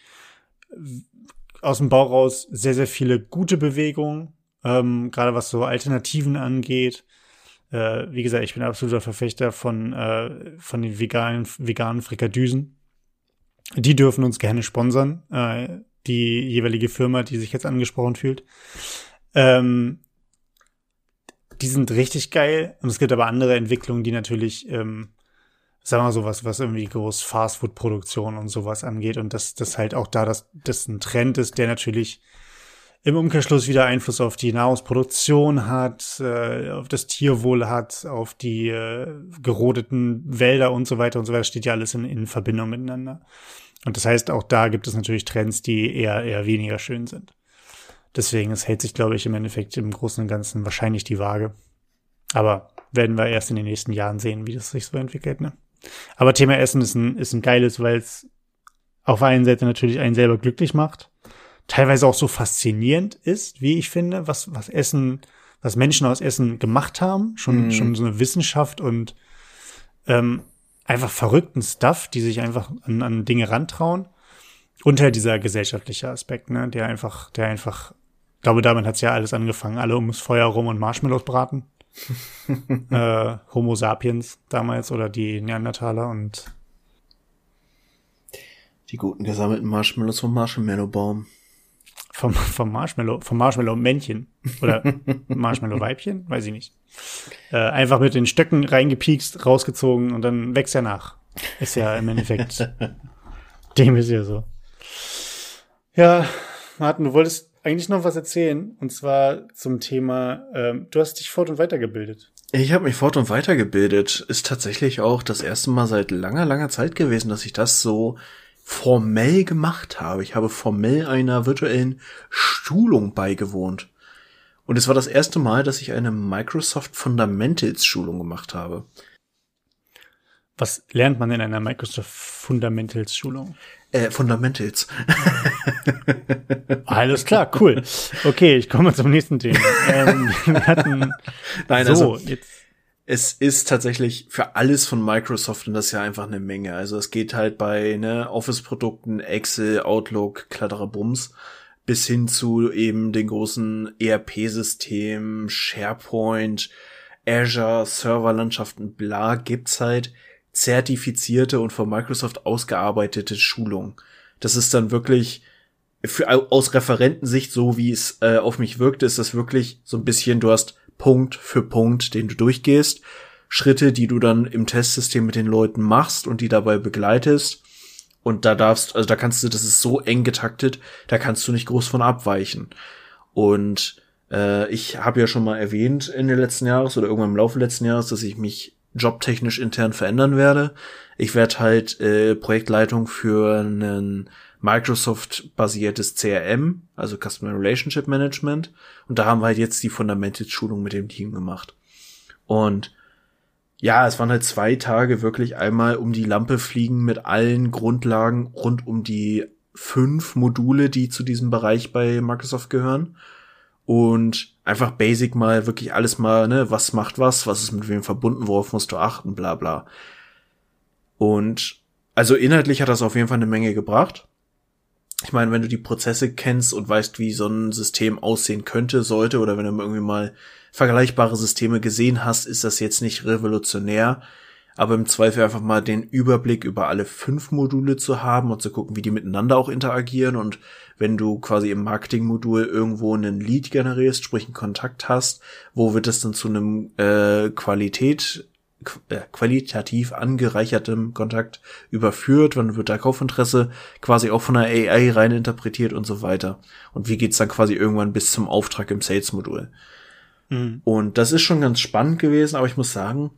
aus dem Bau raus sehr, sehr viele gute Bewegungen, ähm, gerade was so Alternativen angeht. Äh, wie gesagt, ich bin absoluter Verfechter von, äh, von den veganen, veganen Frikadüsen. Die dürfen uns gerne sponsern, äh, die jeweilige Firma, die sich jetzt angesprochen fühlt. Ähm, die sind richtig geil. Und es gibt aber andere Entwicklungen, die natürlich, ähm, sagen wir mal sowas, was irgendwie groß Fastfood-Produktion und sowas angeht. Und das, das halt auch da, dass das ein Trend ist, der natürlich im Umkehrschluss wieder Einfluss auf die Nahrungsproduktion hat, äh, auf das Tierwohl hat, auf die äh, gerodeten Wälder und so weiter und so weiter, steht ja alles in, in Verbindung miteinander. Und das heißt, auch da gibt es natürlich Trends, die eher, eher weniger schön sind. Deswegen, es hält sich, glaube ich, im Endeffekt im Großen und Ganzen wahrscheinlich die Waage. Aber werden wir erst in den nächsten Jahren sehen, wie das sich so entwickelt. Ne? Aber Thema Essen ist ein, ist ein geiles, weil es auf der einen Seite natürlich einen selber glücklich macht, teilweise auch so faszinierend ist, wie ich finde, was, was Essen, was Menschen aus Essen gemacht haben. Schon, mm. schon so eine Wissenschaft und ähm, einfach verrückten Stuff, die sich einfach an, an Dinge rantrauen. Und halt dieser gesellschaftliche Aspekt, ne, der einfach, der einfach, ich glaube, damit hat's ja alles angefangen. Alle ums Feuer rum und Marshmallows braten. äh, Homo sapiens damals oder die Neandertaler und die guten gesammelten Marshmallows vom Marshmallow-Baum. Vom, vom Marshmallow, vom Marshmallow-Männchen. Oder Marshmallow-Weibchen? Weiß ich nicht. Äh, einfach mit den Stöcken reingepiekst, rausgezogen und dann wächst er nach. Ist ja im Endeffekt. dem ist ja so. Ja, Martin, du wolltest eigentlich noch was erzählen. Und zwar zum Thema, ähm, du hast dich fort und weitergebildet. Ich habe mich fort und weitergebildet. Ist tatsächlich auch das erste Mal seit langer, langer Zeit gewesen, dass ich das so formell gemacht habe. Ich habe formell einer virtuellen Schulung beigewohnt. Und es war das erste Mal, dass ich eine Microsoft Fundamentals Schulung gemacht habe. Was lernt man in einer Microsoft Fundamentals Schulung? Äh, Fundamentals. Alles klar, cool. Okay, ich komme zum nächsten Thema. Ähm, wir hatten Nein, so, also, jetzt es ist tatsächlich für alles von Microsoft und das ist ja einfach eine Menge. Also es geht halt bei ne, Office-Produkten, Excel, Outlook, Kletterer Bums bis hin zu eben den großen ERP-Systemen, SharePoint, Azure, Serverlandschaften, bla, gibt's halt zertifizierte und von Microsoft ausgearbeitete Schulungen. Das ist dann wirklich für, aus Referentensicht, so wie es äh, auf mich wirkte, ist das wirklich so ein bisschen, du hast Punkt für Punkt, den du durchgehst. Schritte, die du dann im Testsystem mit den Leuten machst und die dabei begleitest. Und da darfst, also da kannst du, das ist so eng getaktet, da kannst du nicht groß von abweichen. Und äh, ich habe ja schon mal erwähnt in den letzten Jahres oder irgendwann im Laufe letzten Jahres, dass ich mich jobtechnisch intern verändern werde. Ich werde halt äh, Projektleitung für einen Microsoft-basiertes CRM, also Customer Relationship Management. Und da haben wir halt jetzt die Fundamental-Schulung mit dem Team gemacht. Und ja, es waren halt zwei Tage wirklich einmal um die Lampe fliegen mit allen Grundlagen rund um die fünf Module, die zu diesem Bereich bei Microsoft gehören. Und einfach basic mal wirklich alles mal, ne, was macht was, was ist mit wem verbunden, worauf musst du achten, bla bla. Und also inhaltlich hat das auf jeden Fall eine Menge gebracht ich meine, wenn du die Prozesse kennst und weißt, wie so ein System aussehen könnte, sollte, oder wenn du irgendwie mal vergleichbare Systeme gesehen hast, ist das jetzt nicht revolutionär. Aber im Zweifel einfach mal den Überblick über alle fünf Module zu haben und zu gucken, wie die miteinander auch interagieren. Und wenn du quasi im Marketingmodul irgendwo einen Lead generierst, sprich einen Kontakt hast, wo wird das dann zu einem äh, Qualität äh, qualitativ angereichertem Kontakt überführt, wann wird da Kaufinteresse quasi auch von der AI rein interpretiert und so weiter. Und wie geht's dann quasi irgendwann bis zum Auftrag im Sales-Modul. Mhm. Und das ist schon ganz spannend gewesen, aber ich muss sagen,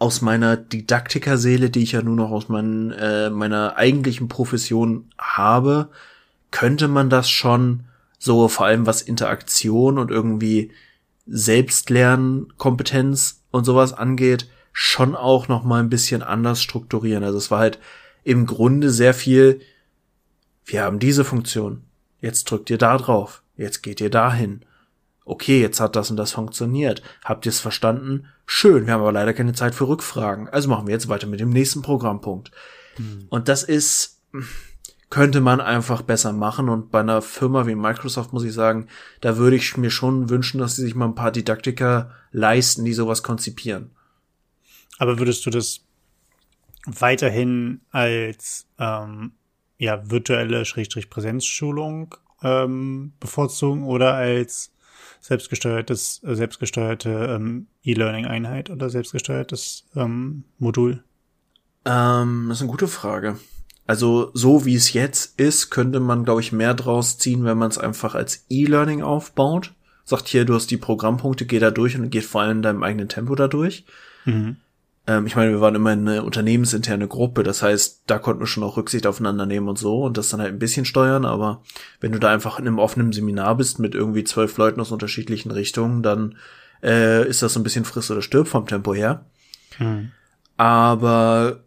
aus meiner Didaktikerseele, die ich ja nur noch aus mein, äh, meiner eigentlichen Profession habe, könnte man das schon so vor allem was Interaktion und irgendwie Selbstlernkompetenz und sowas angeht, schon auch noch mal ein bisschen anders strukturieren. Also es war halt im Grunde sehr viel, wir haben diese Funktion, jetzt drückt ihr da drauf. jetzt geht ihr dahin. Okay, jetzt hat das und das funktioniert. Habt ihr es verstanden? Schön, wir haben aber leider keine Zeit für Rückfragen. Also machen wir jetzt weiter mit dem nächsten Programmpunkt. Hm. Und das ist, könnte man einfach besser machen. Und bei einer Firma wie Microsoft muss ich sagen, da würde ich mir schon wünschen, dass sie sich mal ein paar Didaktiker leisten, die sowas konzipieren. Aber würdest du das weiterhin als ähm, ja, virtuelle Schrägstrich Präsenzschulung ähm, bevorzugen oder als selbstgesteuertes, äh, selbstgesteuerte ähm, E-Learning-Einheit oder selbstgesteuertes ähm, Modul? Ähm, das ist eine gute Frage. Also so wie es jetzt ist, könnte man, glaube ich, mehr draus ziehen, wenn man es einfach als E-Learning aufbaut. Sagt hier, du hast die Programmpunkte, geh da durch und geht vor allem in deinem eigenen Tempo da durch. Mhm. Ähm, ich meine, wir waren immer eine unternehmensinterne Gruppe, das heißt, da konnten wir schon auch Rücksicht aufeinander nehmen und so und das dann halt ein bisschen steuern, aber wenn du da einfach in einem offenen Seminar bist mit irgendwie zwölf Leuten aus unterschiedlichen Richtungen, dann äh, ist das so ein bisschen friss oder stirb vom Tempo her. Mhm. Aber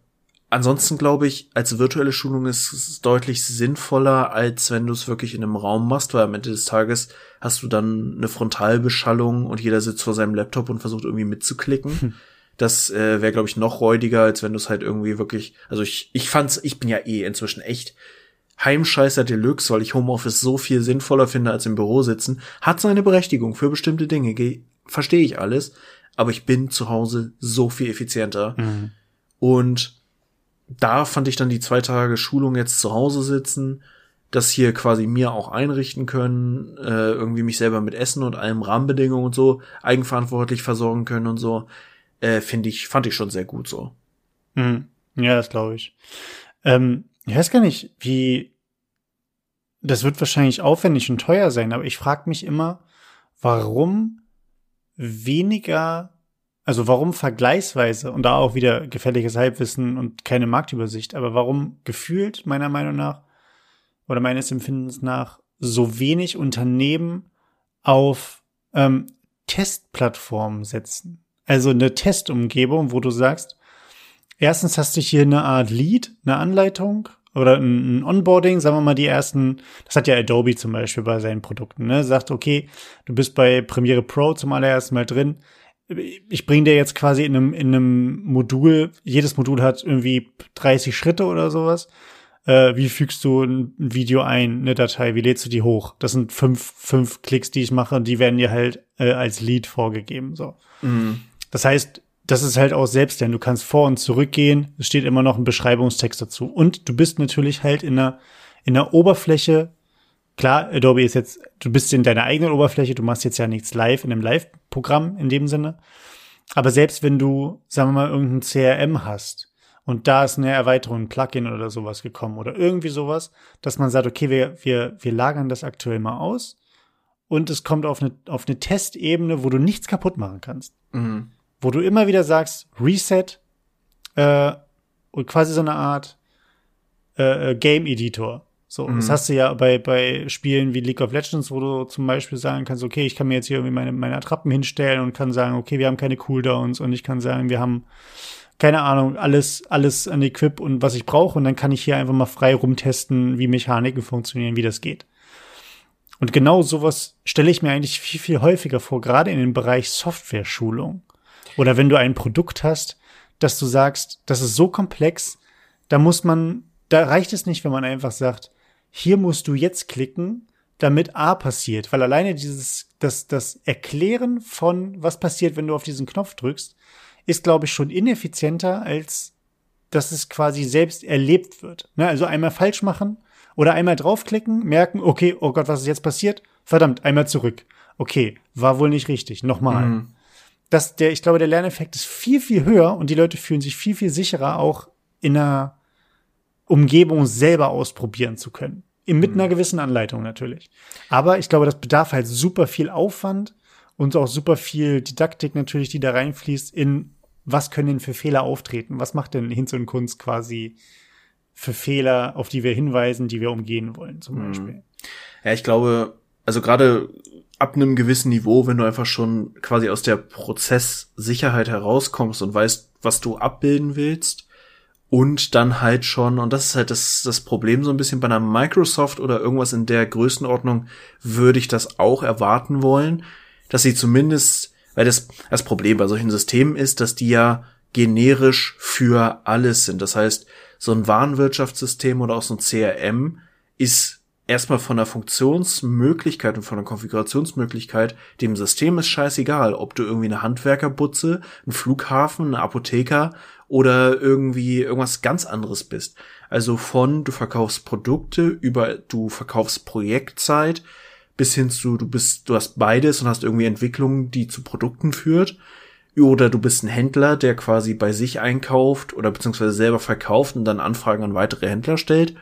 ansonsten glaube ich, als virtuelle Schulung ist es deutlich sinnvoller, als wenn du es wirklich in einem Raum machst, weil am Ende des Tages hast du dann eine Frontalbeschallung und jeder sitzt vor seinem Laptop und versucht irgendwie mitzuklicken. Hm. Das äh, wäre, glaube ich, noch räudiger, als wenn du es halt irgendwie wirklich. Also ich, ich fand's, ich bin ja eh inzwischen echt Heimscheißer Deluxe, weil ich Homeoffice so viel sinnvoller finde als im Büro sitzen. Hat seine Berechtigung für bestimmte Dinge, verstehe ich alles, aber ich bin zu Hause so viel effizienter. Mhm. Und da fand ich dann die zwei Tage Schulung jetzt zu Hause sitzen, das hier quasi mir auch einrichten können, äh, irgendwie mich selber mit Essen und allem Rahmenbedingungen und so eigenverantwortlich versorgen können und so, äh, finde ich, fand ich schon sehr gut so. Mhm. Ja, das glaube ich. Ähm, ich weiß gar nicht, wie, das wird wahrscheinlich aufwendig und teuer sein, aber ich frage mich immer, warum weniger also warum vergleichsweise und da auch wieder gefährliches Halbwissen und keine Marktübersicht, aber warum gefühlt meiner Meinung nach oder meines Empfindens nach so wenig Unternehmen auf ähm, Testplattformen setzen? Also eine Testumgebung, wo du sagst, erstens hast du hier eine Art Lead, eine Anleitung oder ein Onboarding, sagen wir mal die ersten, das hat ja Adobe zum Beispiel bei seinen Produkten, ne? Sagt, okay, du bist bei Premiere Pro zum allerersten Mal drin, ich bringe dir jetzt quasi in einem, in einem Modul, jedes Modul hat irgendwie 30 Schritte oder sowas. Äh, wie fügst du ein Video ein, eine Datei, wie lädst du die hoch? Das sind fünf, fünf Klicks, die ich mache die werden dir halt äh, als Lead vorgegeben. So. Mhm. Das heißt, das ist halt auch selbst, denn du kannst vor und zurück gehen, es steht immer noch ein Beschreibungstext dazu. Und du bist natürlich halt in einer, in einer Oberfläche klar, Adobe ist jetzt, du bist in deiner eigenen Oberfläche, du machst jetzt ja nichts live in einem Live-Programm in dem Sinne. Aber selbst wenn du, sagen wir mal, irgendein CRM hast und da ist eine Erweiterung, ein Plugin oder sowas gekommen oder irgendwie sowas, dass man sagt, okay, wir, wir, wir lagern das aktuell mal aus und es kommt auf eine, auf eine Testebene, wo du nichts kaputt machen kannst. Mhm. Wo du immer wieder sagst, Reset äh, und quasi so eine Art äh, äh Game Editor so, mhm. das hast du ja bei, bei Spielen wie League of Legends, wo du zum Beispiel sagen kannst, okay, ich kann mir jetzt hier irgendwie meine, meine Attrappen hinstellen und kann sagen, okay, wir haben keine Cooldowns und ich kann sagen, wir haben, keine Ahnung, alles, alles an Equip und was ich brauche und dann kann ich hier einfach mal frei rumtesten, wie Mechaniken funktionieren, wie das geht. Und genau sowas stelle ich mir eigentlich viel, viel häufiger vor, gerade in dem Bereich Software-Schulung. Oder wenn du ein Produkt hast, dass du sagst, das ist so komplex, da muss man, da reicht es nicht, wenn man einfach sagt, hier musst du jetzt klicken, damit A passiert, weil alleine dieses, das, das Erklären von, was passiert, wenn du auf diesen Knopf drückst, ist, glaube ich, schon ineffizienter, als dass es quasi selbst erlebt wird. Ne? Also einmal falsch machen oder einmal draufklicken, merken, okay, oh Gott, was ist jetzt passiert? Verdammt, einmal zurück. Okay, war wohl nicht richtig. Nochmal. Mhm. Das, der, ich glaube, der Lerneffekt ist viel, viel höher und die Leute fühlen sich viel, viel sicherer, auch in einer Umgebung selber ausprobieren zu können. Mit mhm. einer gewissen Anleitung natürlich. Aber ich glaube, das bedarf halt super viel Aufwand und auch super viel Didaktik natürlich, die da reinfließt in was können denn für Fehler auftreten? Was macht denn Hinz und Kunst quasi für Fehler, auf die wir hinweisen, die wir umgehen wollen, zum mhm. Beispiel? Ja, ich glaube, also gerade ab einem gewissen Niveau, wenn du einfach schon quasi aus der Prozesssicherheit herauskommst und weißt, was du abbilden willst, und dann halt schon, und das ist halt das, das Problem so ein bisschen bei einer Microsoft oder irgendwas in der Größenordnung, würde ich das auch erwarten wollen, dass sie zumindest, weil das, das Problem bei solchen Systemen ist, dass die ja generisch für alles sind. Das heißt, so ein Warenwirtschaftssystem oder auch so ein CRM ist erstmal von der Funktionsmöglichkeit und von der Konfigurationsmöglichkeit dem System ist scheißegal, ob du irgendwie eine Handwerkerbutze, ein Flughafen, eine Apotheker oder irgendwie irgendwas ganz anderes bist. Also von du verkaufst Produkte über du verkaufst Projektzeit bis hin zu du bist du hast beides und hast irgendwie Entwicklungen, die zu Produkten führt oder du bist ein Händler, der quasi bei sich einkauft oder beziehungsweise selber verkauft und dann Anfragen an weitere Händler stellt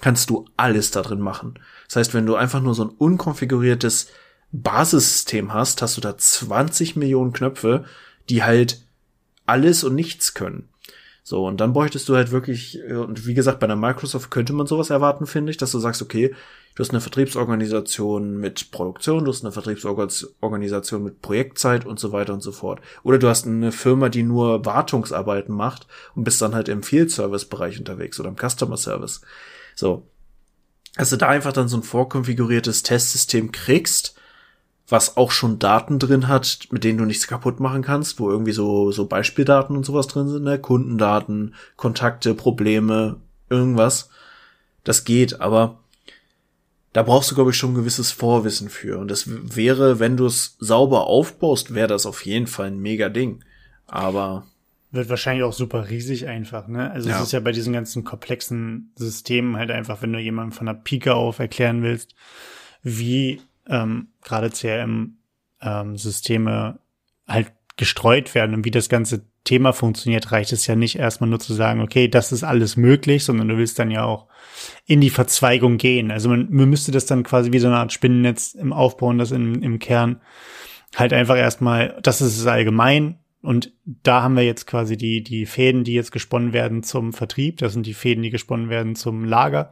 kannst du alles da drin machen. Das heißt, wenn du einfach nur so ein unkonfiguriertes Basissystem hast, hast du da 20 Millionen Knöpfe, die halt alles und nichts können. So, und dann bräuchtest du halt wirklich, und wie gesagt, bei einer Microsoft könnte man sowas erwarten, finde ich, dass du sagst, okay, du hast eine Vertriebsorganisation mit Produktion, du hast eine Vertriebsorganisation mit Projektzeit und so weiter und so fort. Oder du hast eine Firma, die nur Wartungsarbeiten macht und bist dann halt im Field Service Bereich unterwegs oder im Customer Service. So. Dass du da einfach dann so ein vorkonfiguriertes Testsystem kriegst, was auch schon Daten drin hat, mit denen du nichts kaputt machen kannst, wo irgendwie so, so Beispieldaten und sowas drin sind, ne? Kundendaten, Kontakte, Probleme, irgendwas. Das geht, aber da brauchst du, glaube ich, schon ein gewisses Vorwissen für. Und das wäre, wenn du es sauber aufbaust, wäre das auf jeden Fall ein mega Ding. Aber wird wahrscheinlich auch super riesig einfach, ne? Also ja. es ist ja bei diesen ganzen komplexen Systemen halt einfach, wenn du jemandem von der Pike auf erklären willst, wie ähm, gerade CRM-Systeme ähm, halt gestreut werden und wie das ganze Thema funktioniert, reicht es ja nicht erstmal nur zu sagen, okay, das ist alles möglich, sondern du willst dann ja auch in die Verzweigung gehen. Also man, man müsste das dann quasi wie so eine Art Spinnennetz im Aufbau und das in, im Kern halt einfach erstmal, das ist es allgemein, und da haben wir jetzt quasi die, die Fäden, die jetzt gesponnen werden zum Vertrieb. Das sind die Fäden, die gesponnen werden zum Lager.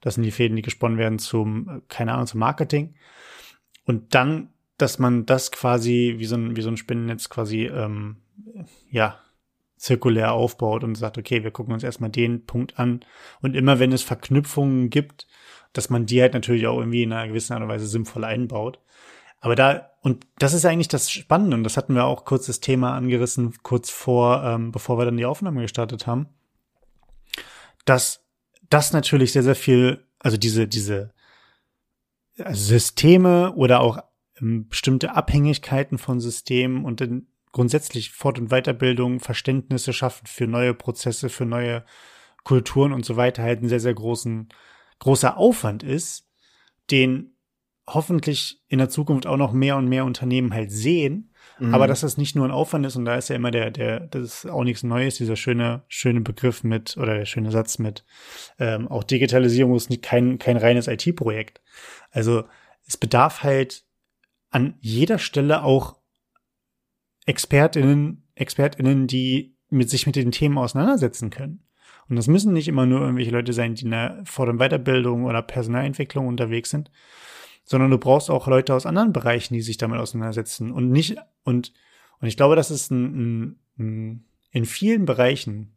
Das sind die Fäden, die gesponnen werden zum, keine Ahnung, zum Marketing. Und dann, dass man das quasi wie so ein, wie so ein Spinnennetz quasi, ähm, ja, zirkulär aufbaut und sagt, okay, wir gucken uns erstmal den Punkt an. Und immer wenn es Verknüpfungen gibt, dass man die halt natürlich auch irgendwie in einer gewissen Art und Weise sinnvoll einbaut. Aber da, und das ist eigentlich das Spannende, und das hatten wir auch kurz das Thema angerissen, kurz vor, ähm, bevor wir dann die Aufnahme gestartet haben, dass das natürlich sehr, sehr viel, also diese, diese Systeme oder auch ähm, bestimmte Abhängigkeiten von Systemen und dann grundsätzlich Fort- und Weiterbildung, Verständnisse schaffen für neue Prozesse, für neue Kulturen und so weiter halt ein sehr, sehr großen, großer Aufwand ist, den hoffentlich in der Zukunft auch noch mehr und mehr Unternehmen halt sehen. Mhm. Aber dass das nicht nur ein Aufwand ist und da ist ja immer der, der, das ist auch nichts Neues, dieser schöne, schöne Begriff mit, oder der schöne Satz mit, ähm, auch Digitalisierung ist nicht kein, kein reines IT-Projekt. Also es bedarf halt an jeder Stelle auch ExpertInnen, ExpertInnen, die mit sich mit den Themen auseinandersetzen können. Und das müssen nicht immer nur irgendwelche Leute sein, die in der Vor- und Weiterbildung oder Personalentwicklung unterwegs sind, sondern du brauchst auch Leute aus anderen Bereichen, die sich damit auseinandersetzen und nicht und und ich glaube, das ist ein, ein, ein, in vielen Bereichen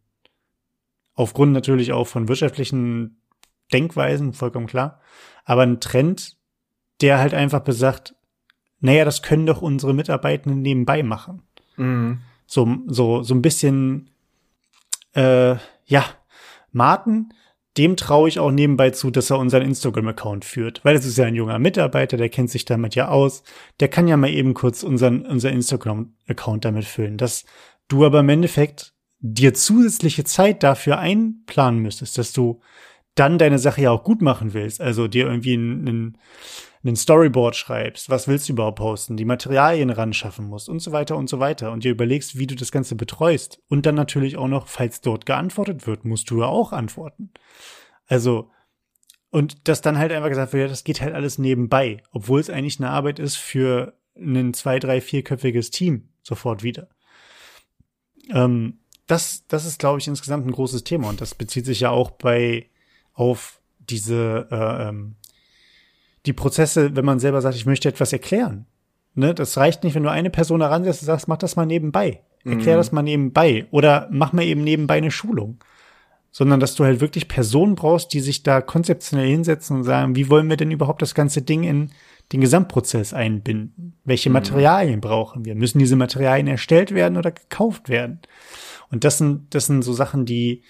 aufgrund natürlich auch von wirtschaftlichen Denkweisen vollkommen klar, aber ein Trend, der halt einfach besagt, naja, das können doch unsere Mitarbeitenden nebenbei machen. Mhm. So so so ein bisschen äh, ja, Martin dem traue ich auch nebenbei zu, dass er unseren Instagram-Account führt, weil das ist ja ein junger Mitarbeiter, der kennt sich damit ja aus. Der kann ja mal eben kurz unseren, unser Instagram-Account damit füllen. Dass du aber im Endeffekt dir zusätzliche Zeit dafür einplanen müsstest, dass du dann deine Sache ja auch gut machen willst, also dir irgendwie einen, einen Storyboard schreibst, was willst du überhaupt posten, die Materialien ran schaffen musst und so weiter und so weiter und dir überlegst, wie du das Ganze betreust und dann natürlich auch noch, falls dort geantwortet wird, musst du ja auch antworten. Also, und das dann halt einfach gesagt wird, ja, das geht halt alles nebenbei, obwohl es eigentlich eine Arbeit ist für ein zwei, drei, vierköpfiges Team sofort wieder. Ähm, das, das ist, glaube ich, insgesamt ein großes Thema und das bezieht sich ja auch bei auf diese äh, ähm, die Prozesse, wenn man selber sagt, ich möchte etwas erklären. Ne, das reicht nicht, wenn du eine Person heransetzt und sagst, mach das mal nebenbei. Erklär mhm. das mal nebenbei. Oder mach mal eben nebenbei eine Schulung. sondern dass du halt wirklich Personen brauchst, die sich da konzeptionell hinsetzen und sagen, wie wollen wir denn überhaupt das ganze Ding in den Gesamtprozess einbinden? Welche mhm. Materialien brauchen wir? Müssen diese Materialien erstellt werden oder gekauft werden? Und das sind, das sind so Sachen, die,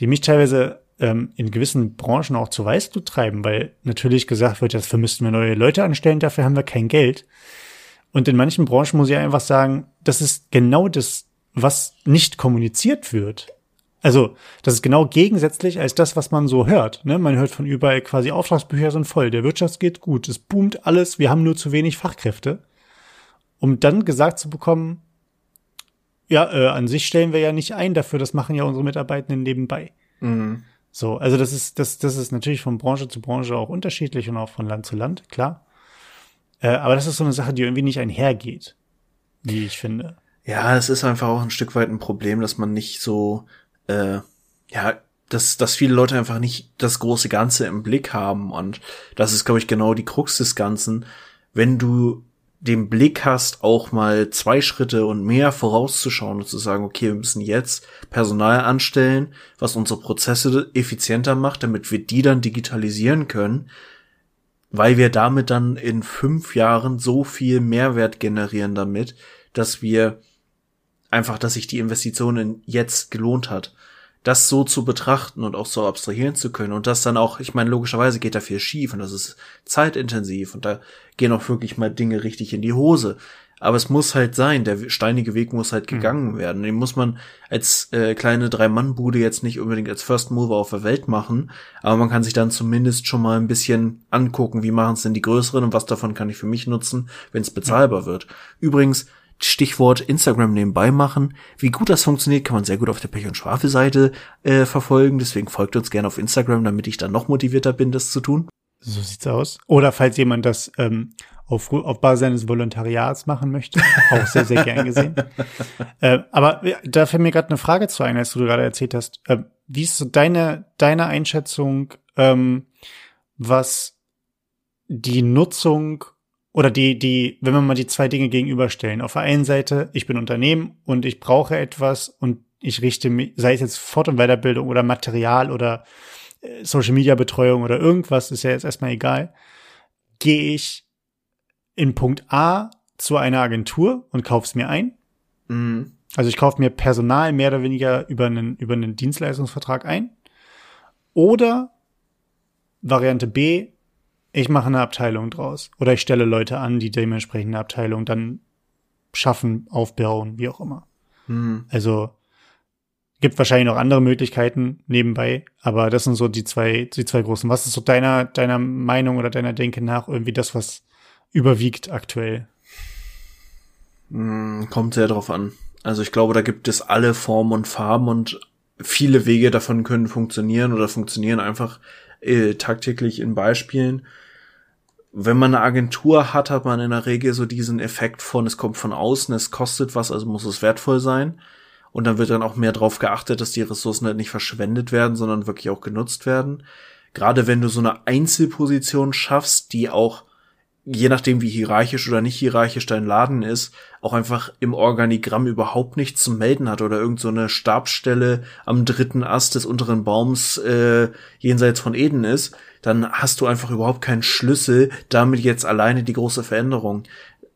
die mich teilweise ähm, in gewissen Branchen auch zu Weißblut treiben, weil natürlich gesagt wird, dafür müssten wir neue Leute anstellen, dafür haben wir kein Geld. Und in manchen Branchen muss ich einfach sagen, das ist genau das, was nicht kommuniziert wird. Also, das ist genau gegensätzlich als das, was man so hört. Ne? Man hört von überall quasi Auftragsbücher sind voll, der Wirtschaft geht gut, es boomt alles, wir haben nur zu wenig Fachkräfte. Um dann gesagt zu bekommen, ja, äh, an sich stellen wir ja nicht ein dafür, das machen ja unsere Mitarbeitenden nebenbei. Mhm. So, also das ist, das, das ist natürlich von Branche zu Branche auch unterschiedlich und auch von Land zu Land, klar. Äh, aber das ist so eine Sache, die irgendwie nicht einhergeht, wie ich finde. Ja, es ist einfach auch ein Stück weit ein Problem, dass man nicht so, äh, ja, dass, dass viele Leute einfach nicht das große Ganze im Blick haben. Und das ist, glaube ich, genau die Krux des Ganzen. Wenn du den Blick hast, auch mal zwei Schritte und mehr vorauszuschauen und zu sagen, okay, wir müssen jetzt Personal anstellen, was unsere Prozesse effizienter macht, damit wir die dann digitalisieren können, weil wir damit dann in fünf Jahren so viel Mehrwert generieren damit, dass wir einfach, dass sich die Investition jetzt gelohnt hat das so zu betrachten und auch so abstrahieren zu können und das dann auch, ich meine, logischerweise geht da viel schief und das ist zeitintensiv und da gehen auch wirklich mal Dinge richtig in die Hose. Aber es muss halt sein, der steinige Weg muss halt mhm. gegangen mhm. werden. Den muss man als äh, kleine Drei-Mann-Bude jetzt nicht unbedingt als First Mover auf der Welt machen, aber man kann sich dann zumindest schon mal ein bisschen angucken, wie machen es denn die Größeren und was davon kann ich für mich nutzen, wenn es bezahlbar ja. wird. Übrigens, Stichwort Instagram nebenbei machen. Wie gut das funktioniert, kann man sehr gut auf der Pech- und Schwafel-Seite äh, verfolgen. Deswegen folgt uns gerne auf Instagram, damit ich dann noch motivierter bin, das zu tun. So sieht's aus. Oder falls jemand das ähm, auf, auf Basis seines Volontariats machen möchte, auch sehr, sehr gern gesehen. äh, aber da fällt mir gerade eine Frage zu ein, als du gerade erzählt hast. Äh, wie ist so deine, deine Einschätzung, ähm, was die Nutzung oder die, die, wenn wir mal die zwei Dinge gegenüberstellen. Auf der einen Seite, ich bin Unternehmen und ich brauche etwas und ich richte mich, sei es jetzt Fort- und Weiterbildung oder Material oder äh, Social Media Betreuung oder irgendwas, ist ja jetzt erstmal egal. Gehe ich in Punkt A zu einer Agentur und kaufe es mir ein. Mhm. Also ich kaufe mir Personal mehr oder weniger über einen, über einen Dienstleistungsvertrag ein. Oder Variante B, ich mache eine Abteilung draus. Oder ich stelle Leute an, die dementsprechende Abteilung dann schaffen, aufbauen, wie auch immer. Mhm. Also gibt wahrscheinlich noch andere Möglichkeiten nebenbei, aber das sind so die zwei, die zwei großen. Was ist so deiner, deiner Meinung oder deiner Denke nach irgendwie das, was überwiegt aktuell? Hm, kommt sehr drauf an. Also ich glaube, da gibt es alle Formen und Farben und viele Wege davon können funktionieren oder funktionieren einfach äh, tagtäglich in Beispielen wenn man eine Agentur hat, hat man in der Regel so diesen Effekt von, es kommt von außen, es kostet was, also muss es wertvoll sein. Und dann wird dann auch mehr darauf geachtet, dass die Ressourcen halt nicht verschwendet werden, sondern wirklich auch genutzt werden. Gerade wenn du so eine Einzelposition schaffst, die auch je nachdem wie hierarchisch oder nicht hierarchisch dein Laden ist, auch einfach im Organigramm überhaupt nichts zu melden hat oder irgend so eine Stabsstelle am dritten Ast des unteren Baums äh, jenseits von Eden ist, dann hast du einfach überhaupt keinen Schlüssel, damit jetzt alleine die große Veränderung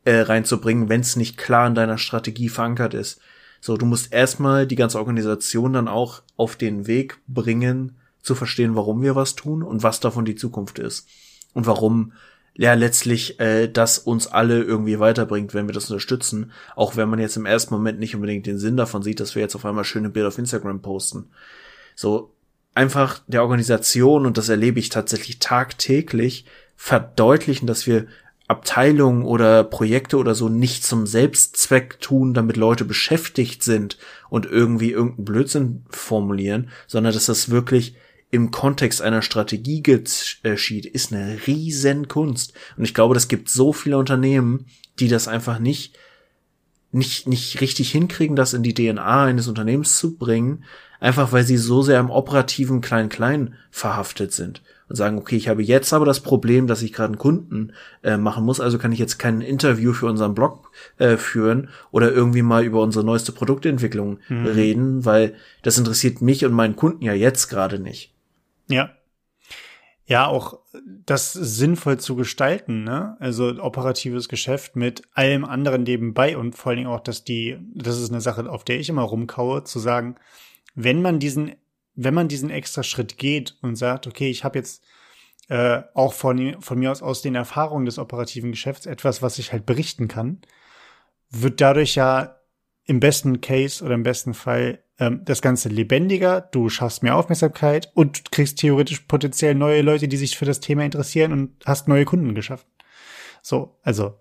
äh, reinzubringen, wenn es nicht klar in deiner Strategie verankert ist. So, du musst erstmal die ganze Organisation dann auch auf den Weg bringen, zu verstehen, warum wir was tun und was davon die Zukunft ist. Und warum ja letztlich äh, das uns alle irgendwie weiterbringt, wenn wir das unterstützen, auch wenn man jetzt im ersten Moment nicht unbedingt den Sinn davon sieht, dass wir jetzt auf einmal schöne Bilder auf Instagram posten. So einfach der Organisation und das erlebe ich tatsächlich tagtäglich verdeutlichen, dass wir Abteilungen oder Projekte oder so nicht zum Selbstzweck tun, damit Leute beschäftigt sind und irgendwie irgendeinen Blödsinn formulieren, sondern dass das wirklich im Kontext einer Strategie geschieht, ist eine riesen Kunst. Und ich glaube, das gibt so viele Unternehmen, die das einfach nicht, nicht, nicht richtig hinkriegen, das in die DNA eines Unternehmens zu bringen, einfach weil sie so sehr im operativen Klein-Klein verhaftet sind. und sagen, okay, ich habe jetzt aber das Problem, dass ich gerade einen Kunden äh, machen muss, also kann ich jetzt kein Interview für unseren Blog äh, führen oder irgendwie mal über unsere neueste Produktentwicklung mhm. reden, weil das interessiert mich und meinen Kunden ja jetzt gerade nicht. Ja. Ja, auch das sinnvoll zu gestalten, ne? Also operatives Geschäft mit allem anderen nebenbei und vor allen Dingen auch, dass die, das ist eine Sache, auf der ich immer rumkaue, zu sagen, wenn man diesen wenn man diesen extra Schritt geht und sagt, okay, ich habe jetzt äh, auch von, von mir aus aus den Erfahrungen des operativen Geschäfts etwas, was ich halt berichten kann, wird dadurch ja im besten Case oder im besten Fall ähm, das Ganze lebendiger, du schaffst mehr Aufmerksamkeit und kriegst theoretisch potenziell neue Leute, die sich für das Thema interessieren und hast neue Kunden geschaffen. So, also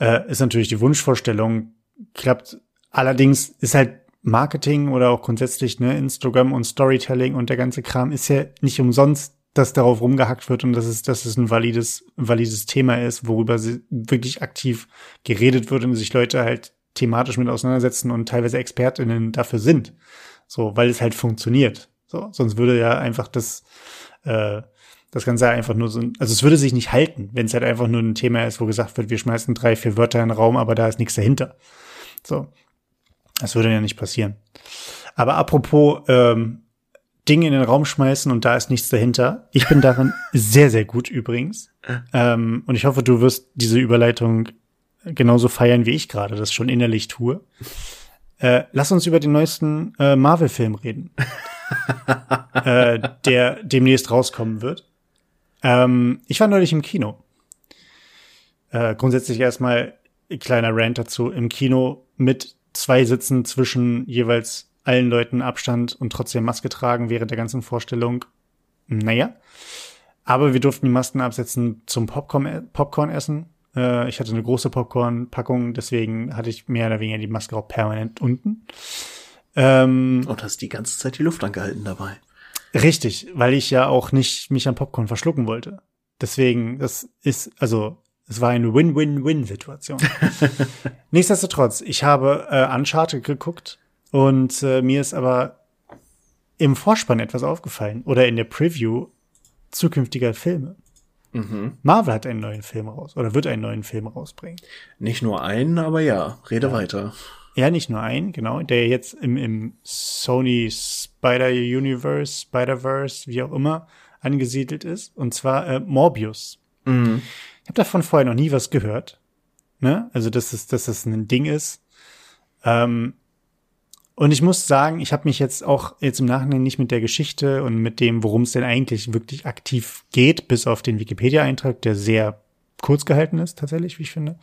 äh, ist natürlich die Wunschvorstellung, klappt. Allerdings ist halt Marketing oder auch grundsätzlich ne, Instagram und Storytelling und der ganze Kram ist ja nicht umsonst, dass darauf rumgehackt wird und dass es, dass es ein valides, valides Thema ist, worüber sie wirklich aktiv geredet wird und sich Leute halt thematisch mit auseinandersetzen und teilweise ExpertInnen dafür sind. So, weil es halt funktioniert. So, sonst würde ja einfach das, äh, das Ganze einfach nur so, also es würde sich nicht halten, wenn es halt einfach nur ein Thema ist, wo gesagt wird, wir schmeißen drei, vier Wörter in den Raum, aber da ist nichts dahinter. So. Das würde ja nicht passieren. Aber apropos ähm, Dinge in den Raum schmeißen und da ist nichts dahinter. Ich bin darin sehr, sehr gut übrigens. Ähm, und ich hoffe, du wirst diese Überleitung genauso feiern, wie ich gerade das schon innerlich tue. Äh, lass uns über den neuesten äh, Marvel-Film reden, äh, der demnächst rauskommen wird. Ähm, ich war neulich im Kino. Äh, grundsätzlich erstmal kleiner Rant dazu. Im Kino mit zwei Sitzen zwischen jeweils allen Leuten Abstand und trotzdem Maske tragen während der ganzen Vorstellung. Naja. Aber wir durften die Masken absetzen zum Popcorn, Popcorn essen. Äh, ich hatte eine große Popcorn-Packung, deswegen hatte ich mehr oder weniger die Maske auch permanent unten. Ähm, und hast die ganze Zeit die Luft angehalten dabei. Richtig, weil ich ja auch nicht mich an Popcorn verschlucken wollte. Deswegen, das ist, also es war eine Win-Win-Win-Situation. Nichtsdestotrotz, ich habe äh, Uncharted geguckt und äh, mir ist aber im Vorspann etwas aufgefallen oder in der Preview zukünftiger Filme. Mhm. Marvel hat einen neuen Film raus oder wird einen neuen Film rausbringen. Nicht nur einen, aber ja, rede ja. weiter. Ja, nicht nur einen, genau, der jetzt im, im Sony Spider-Universe, Spider-Verse, wie auch immer, angesiedelt ist. Und zwar äh, Morbius. Mhm. Ich habe davon vorher noch nie was gehört. Ne? Also, dass es, dass es ein Ding ist. Ähm, und ich muss sagen, ich habe mich jetzt auch jetzt im Nachhinein nicht mit der Geschichte und mit dem, worum es denn eigentlich wirklich aktiv geht, bis auf den Wikipedia-Eintrag, der sehr kurz gehalten ist, tatsächlich, wie ich finde,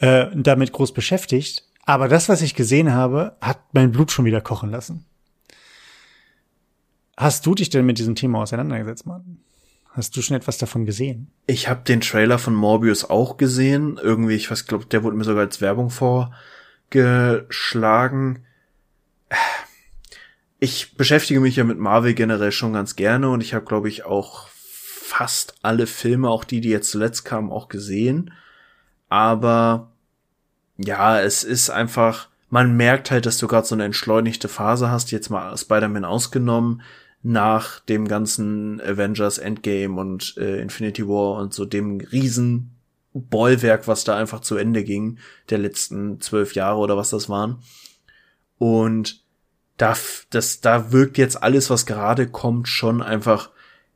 äh, damit groß beschäftigt. Aber das, was ich gesehen habe, hat mein Blut schon wieder kochen lassen. Hast du dich denn mit diesem Thema auseinandergesetzt, Martin? Hast du schon etwas davon gesehen? Ich habe den Trailer von Morbius auch gesehen. Irgendwie, ich weiß, glaube, der wurde mir sogar als Werbung vorgeschlagen. Ich beschäftige mich ja mit Marvel generell schon ganz gerne und ich habe, glaube ich, auch fast alle Filme, auch die, die jetzt zuletzt kamen, auch gesehen. Aber ja, es ist einfach, man merkt halt, dass du gerade so eine entschleunigte Phase hast, jetzt mal Spider-Man ausgenommen nach dem ganzen Avengers Endgame und äh, Infinity War und so dem riesen Bollwerk, was da einfach zu Ende ging, der letzten zwölf Jahre oder was das waren. Und da, das, da wirkt jetzt alles, was gerade kommt, schon einfach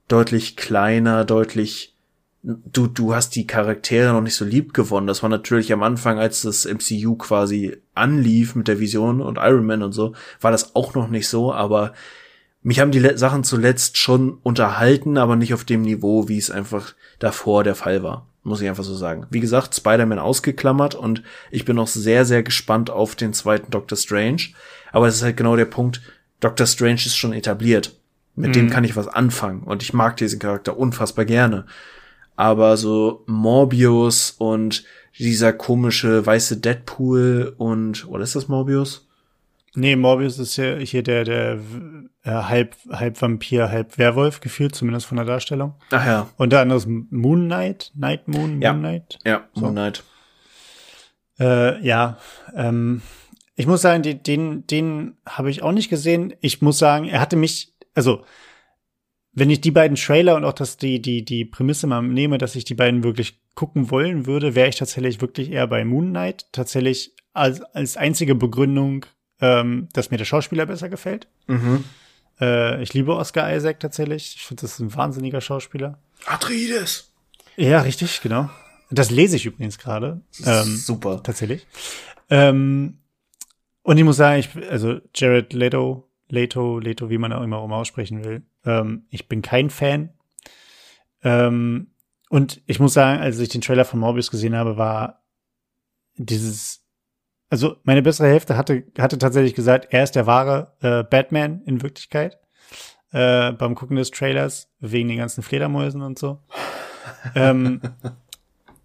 deutlich kleiner, deutlich, du, du hast die Charaktere noch nicht so lieb gewonnen. Das war natürlich am Anfang, als das MCU quasi anlief mit der Vision und Iron Man und so, war das auch noch nicht so, aber mich haben die Sachen zuletzt schon unterhalten, aber nicht auf dem Niveau, wie es einfach davor der Fall war. Muss ich einfach so sagen. Wie gesagt, Spider-Man ausgeklammert und ich bin noch sehr, sehr gespannt auf den zweiten Doctor Strange. Aber es ist halt genau der Punkt, Doctor Strange ist schon etabliert. Mit mhm. dem kann ich was anfangen und ich mag diesen Charakter unfassbar gerne. Aber so Morbius und dieser komische weiße Deadpool und, oder ist das Morbius? Nee, Morbius ist ja hier der, der äh, halb, halb Vampir, halb Werwolf gefühlt, zumindest von der Darstellung. Ach ja. Und der andere ist Moon Knight, Night Moon, ja. Moon Knight. Ja, so. Moon Knight. Äh, ja, ähm, ich muss sagen, den, den, den habe ich auch nicht gesehen. Ich muss sagen, er hatte mich, also wenn ich die beiden Trailer und auch das, die, die, die Prämisse mal nehme, dass ich die beiden wirklich gucken wollen würde, wäre ich tatsächlich wirklich eher bei Moon Knight. Tatsächlich als, als einzige Begründung, ähm, dass mir der Schauspieler besser gefällt. Mhm. Äh, ich liebe Oscar Isaac tatsächlich. Ich finde, das ist ein wahnsinniger Schauspieler. Atreides. Ja, richtig, genau. Das lese ich übrigens gerade. Ähm, Super. Tatsächlich. Ähm, und ich muss sagen, ich, also Jared Leto, Leto, Leto, wie man auch immer aussprechen will, ähm, ich bin kein Fan. Ähm, und ich muss sagen, als ich den Trailer von Morbius gesehen habe, war dieses, also meine bessere Hälfte hatte, hatte tatsächlich gesagt, er ist der wahre äh, Batman in Wirklichkeit. Äh, beim Gucken des Trailers, wegen den ganzen Fledermäusen und so. ähm,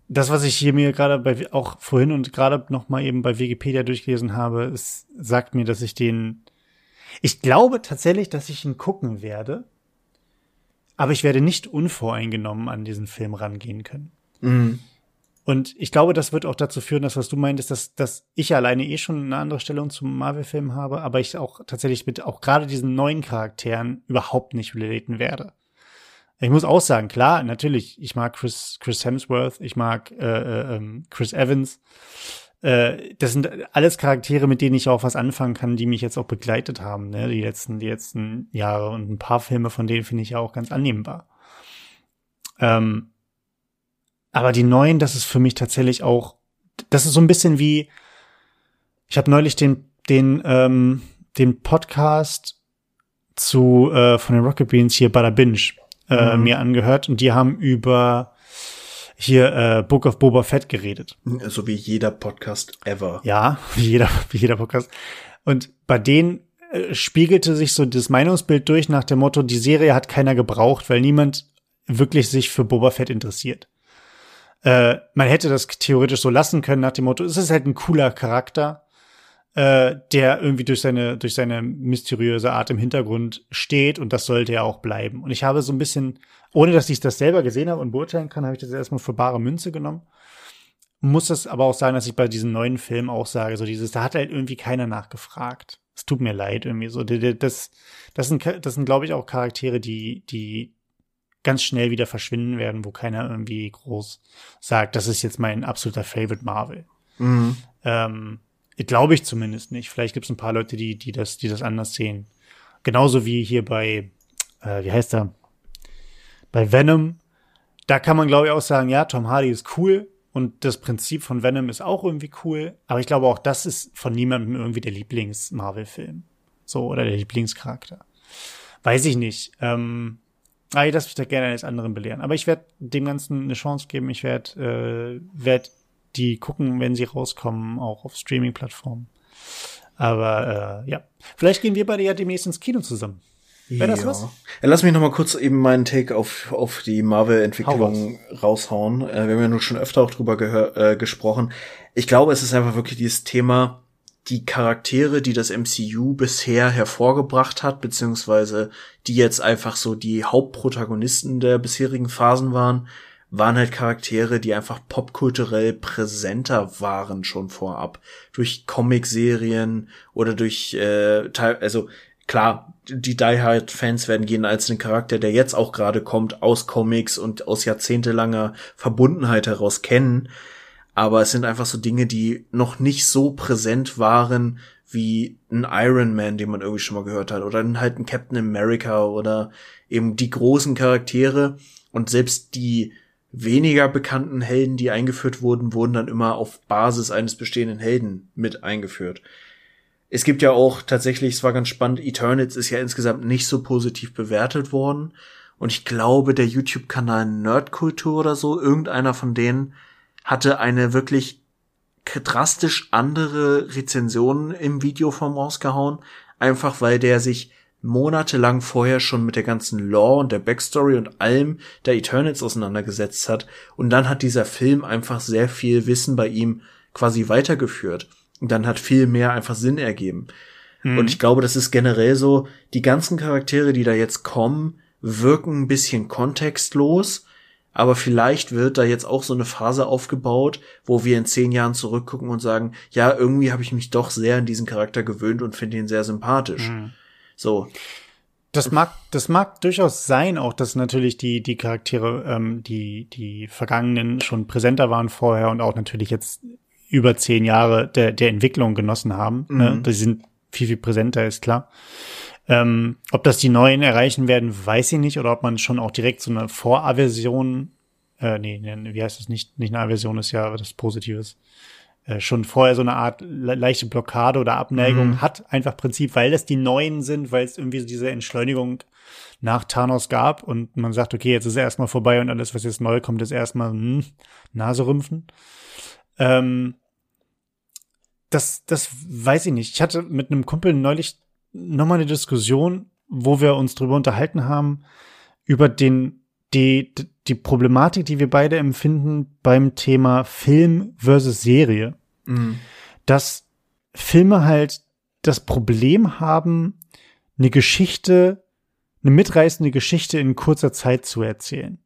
das, was ich hier mir gerade bei auch vorhin und gerade noch mal eben bei Wikipedia durchgelesen habe, es sagt mir, dass ich den ich glaube tatsächlich, dass ich ihn gucken werde, aber ich werde nicht unvoreingenommen an diesen Film rangehen können. Mhm. Und ich glaube, das wird auch dazu führen, dass was du meintest, dass, dass ich alleine eh schon eine andere Stellung zum Marvel-Film habe, aber ich auch tatsächlich mit auch gerade diesen neuen Charakteren überhaupt nicht relaten werde. Ich muss auch sagen, klar, natürlich, ich mag Chris, Chris Hemsworth, ich mag äh, äh, ähm, Chris Evans. Äh, das sind alles Charaktere, mit denen ich auch was anfangen kann, die mich jetzt auch begleitet haben, ne? die letzten, die letzten Jahre. Und ein paar Filme von denen finde ich ja auch ganz annehmbar. Ähm, aber die neuen, das ist für mich tatsächlich auch, das ist so ein bisschen wie, ich habe neulich den, den, ähm, den Podcast zu äh, von den Rocket Beans hier Bada Binge äh, mhm. mir angehört und die haben über hier äh, Book of Boba Fett geredet. So wie jeder Podcast ever. Ja, wie jeder, wie jeder Podcast. Und bei denen äh, spiegelte sich so das Meinungsbild durch nach dem Motto, die Serie hat keiner gebraucht, weil niemand wirklich sich für Boba Fett interessiert. Äh, man hätte das theoretisch so lassen können nach dem Motto, es ist halt ein cooler Charakter, äh, der irgendwie durch seine, durch seine mysteriöse Art im Hintergrund steht und das sollte ja auch bleiben. Und ich habe so ein bisschen, ohne dass ich das selber gesehen habe und beurteilen kann, habe ich das erstmal für bare Münze genommen. Muss es aber auch sagen, dass ich bei diesen neuen Filmen auch sage, so dieses, da hat halt irgendwie keiner nachgefragt. Es tut mir leid irgendwie so. Das, das sind, das sind, glaube ich, auch Charaktere, die, die ganz schnell wieder verschwinden werden, wo keiner irgendwie groß sagt, das ist jetzt mein absoluter Favorite Marvel. Mhm. Ähm, Glaube ich zumindest nicht. Vielleicht gibt es ein paar Leute, die, die das, die das anders sehen. Genauso wie hier bei, äh, wie heißt er? Bei Venom. Da kann man, glaube ich, auch sagen, ja, Tom Hardy ist cool und das Prinzip von Venom ist auch irgendwie cool. Aber ich glaube auch, das ist von niemandem irgendwie der Lieblings-Marvel-Film. So, oder der Lieblingscharakter. Weiß ich nicht. Ähm, aber ich lasse mich da gerne eines anderen belehren. Aber ich werde dem Ganzen eine Chance geben. Ich werde äh, werd die gucken, wenn sie rauskommen, auch auf Streaming-Plattformen. Aber äh, ja, vielleicht gehen wir beide ja demnächst ins Kino zusammen. Wäre das ja. was? Lass mich noch mal kurz eben meinen Take auf, auf die Marvel-Entwicklung raushauen. Äh, wir haben ja nun schon öfter auch drüber gehör, äh, gesprochen. Ich glaube, es ist einfach wirklich dieses Thema, die Charaktere, die das MCU bisher hervorgebracht hat, beziehungsweise die jetzt einfach so die Hauptprotagonisten der bisherigen Phasen waren, waren halt Charaktere, die einfach popkulturell präsenter waren schon vorab. Durch Comicserien oder durch, äh, also klar, die Die Hard Fans werden jeden einzelnen Charakter, der jetzt auch gerade kommt, aus Comics und aus jahrzehntelanger Verbundenheit heraus kennen. Aber es sind einfach so Dinge, die noch nicht so präsent waren wie ein Iron Man, den man irgendwie schon mal gehört hat, oder halt ein Captain America oder eben die großen Charaktere. Und selbst die weniger bekannten Helden, die eingeführt wurden, wurden dann immer auf Basis eines bestehenden Helden mit eingeführt. Es gibt ja auch tatsächlich, es war ganz spannend, Eternals ist ja insgesamt nicht so positiv bewertet worden. Und ich glaube, der YouTube-Kanal Nerdkultur oder so, irgendeiner von denen, hatte eine wirklich drastisch andere Rezension im Videoform rausgehauen. Einfach weil der sich monatelang vorher schon mit der ganzen Lore und der Backstory und allem der Eternals auseinandergesetzt hat. Und dann hat dieser Film einfach sehr viel Wissen bei ihm quasi weitergeführt. Und dann hat viel mehr einfach Sinn ergeben. Mhm. Und ich glaube, das ist generell so, die ganzen Charaktere, die da jetzt kommen, wirken ein bisschen kontextlos. Aber vielleicht wird da jetzt auch so eine Phase aufgebaut, wo wir in zehn Jahren zurückgucken und sagen, ja, irgendwie habe ich mich doch sehr an diesen Charakter gewöhnt und finde ihn sehr sympathisch. Mhm. So. das mag, das mag durchaus sein, auch dass natürlich die, die Charaktere, ähm, die, die Vergangenen schon präsenter waren vorher und auch natürlich jetzt über zehn Jahre der, der Entwicklung genossen haben. Ne? Mhm. Ne? Die sind viel, viel präsenter, ist klar. Ähm, ob das die neuen erreichen werden, weiß ich nicht, oder ob man schon auch direkt so eine Voraversion, äh, nee, nee, wie heißt das nicht, nicht eine Aversion ist ja das Positives, schon vorher so eine Art le leichte Blockade oder Abneigung mhm. hat, einfach Prinzip, weil das die neuen sind, weil es irgendwie so diese Entschleunigung nach Thanos gab und man sagt, okay, jetzt ist er erstmal vorbei und alles, was jetzt neu kommt, ist erstmal hm, Nase rümpfen. Ähm, das, das weiß ich nicht. Ich hatte mit einem Kumpel neulich nochmal eine Diskussion, wo wir uns drüber unterhalten haben, über den, die, die Problematik, die wir beide empfinden beim Thema Film versus Serie. Mhm. Dass Filme halt das Problem haben, eine Geschichte, eine mitreißende Geschichte in kurzer Zeit zu erzählen.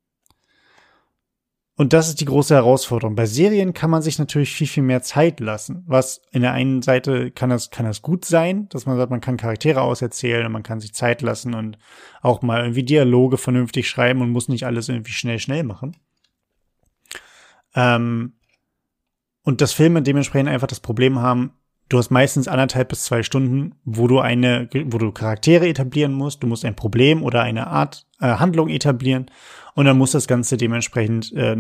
Und das ist die große Herausforderung. Bei Serien kann man sich natürlich viel, viel mehr Zeit lassen. Was in der einen Seite kann das, kann das gut sein, dass man sagt, man kann Charaktere auserzählen und man kann sich Zeit lassen und auch mal irgendwie Dialoge vernünftig schreiben und muss nicht alles irgendwie schnell, schnell machen. Ähm, und dass Filme dementsprechend einfach das Problem haben, du hast meistens anderthalb bis zwei Stunden, wo du eine, wo du Charaktere etablieren musst, du musst ein Problem oder eine Art äh, Handlung etablieren und dann muss das Ganze dementsprechend äh,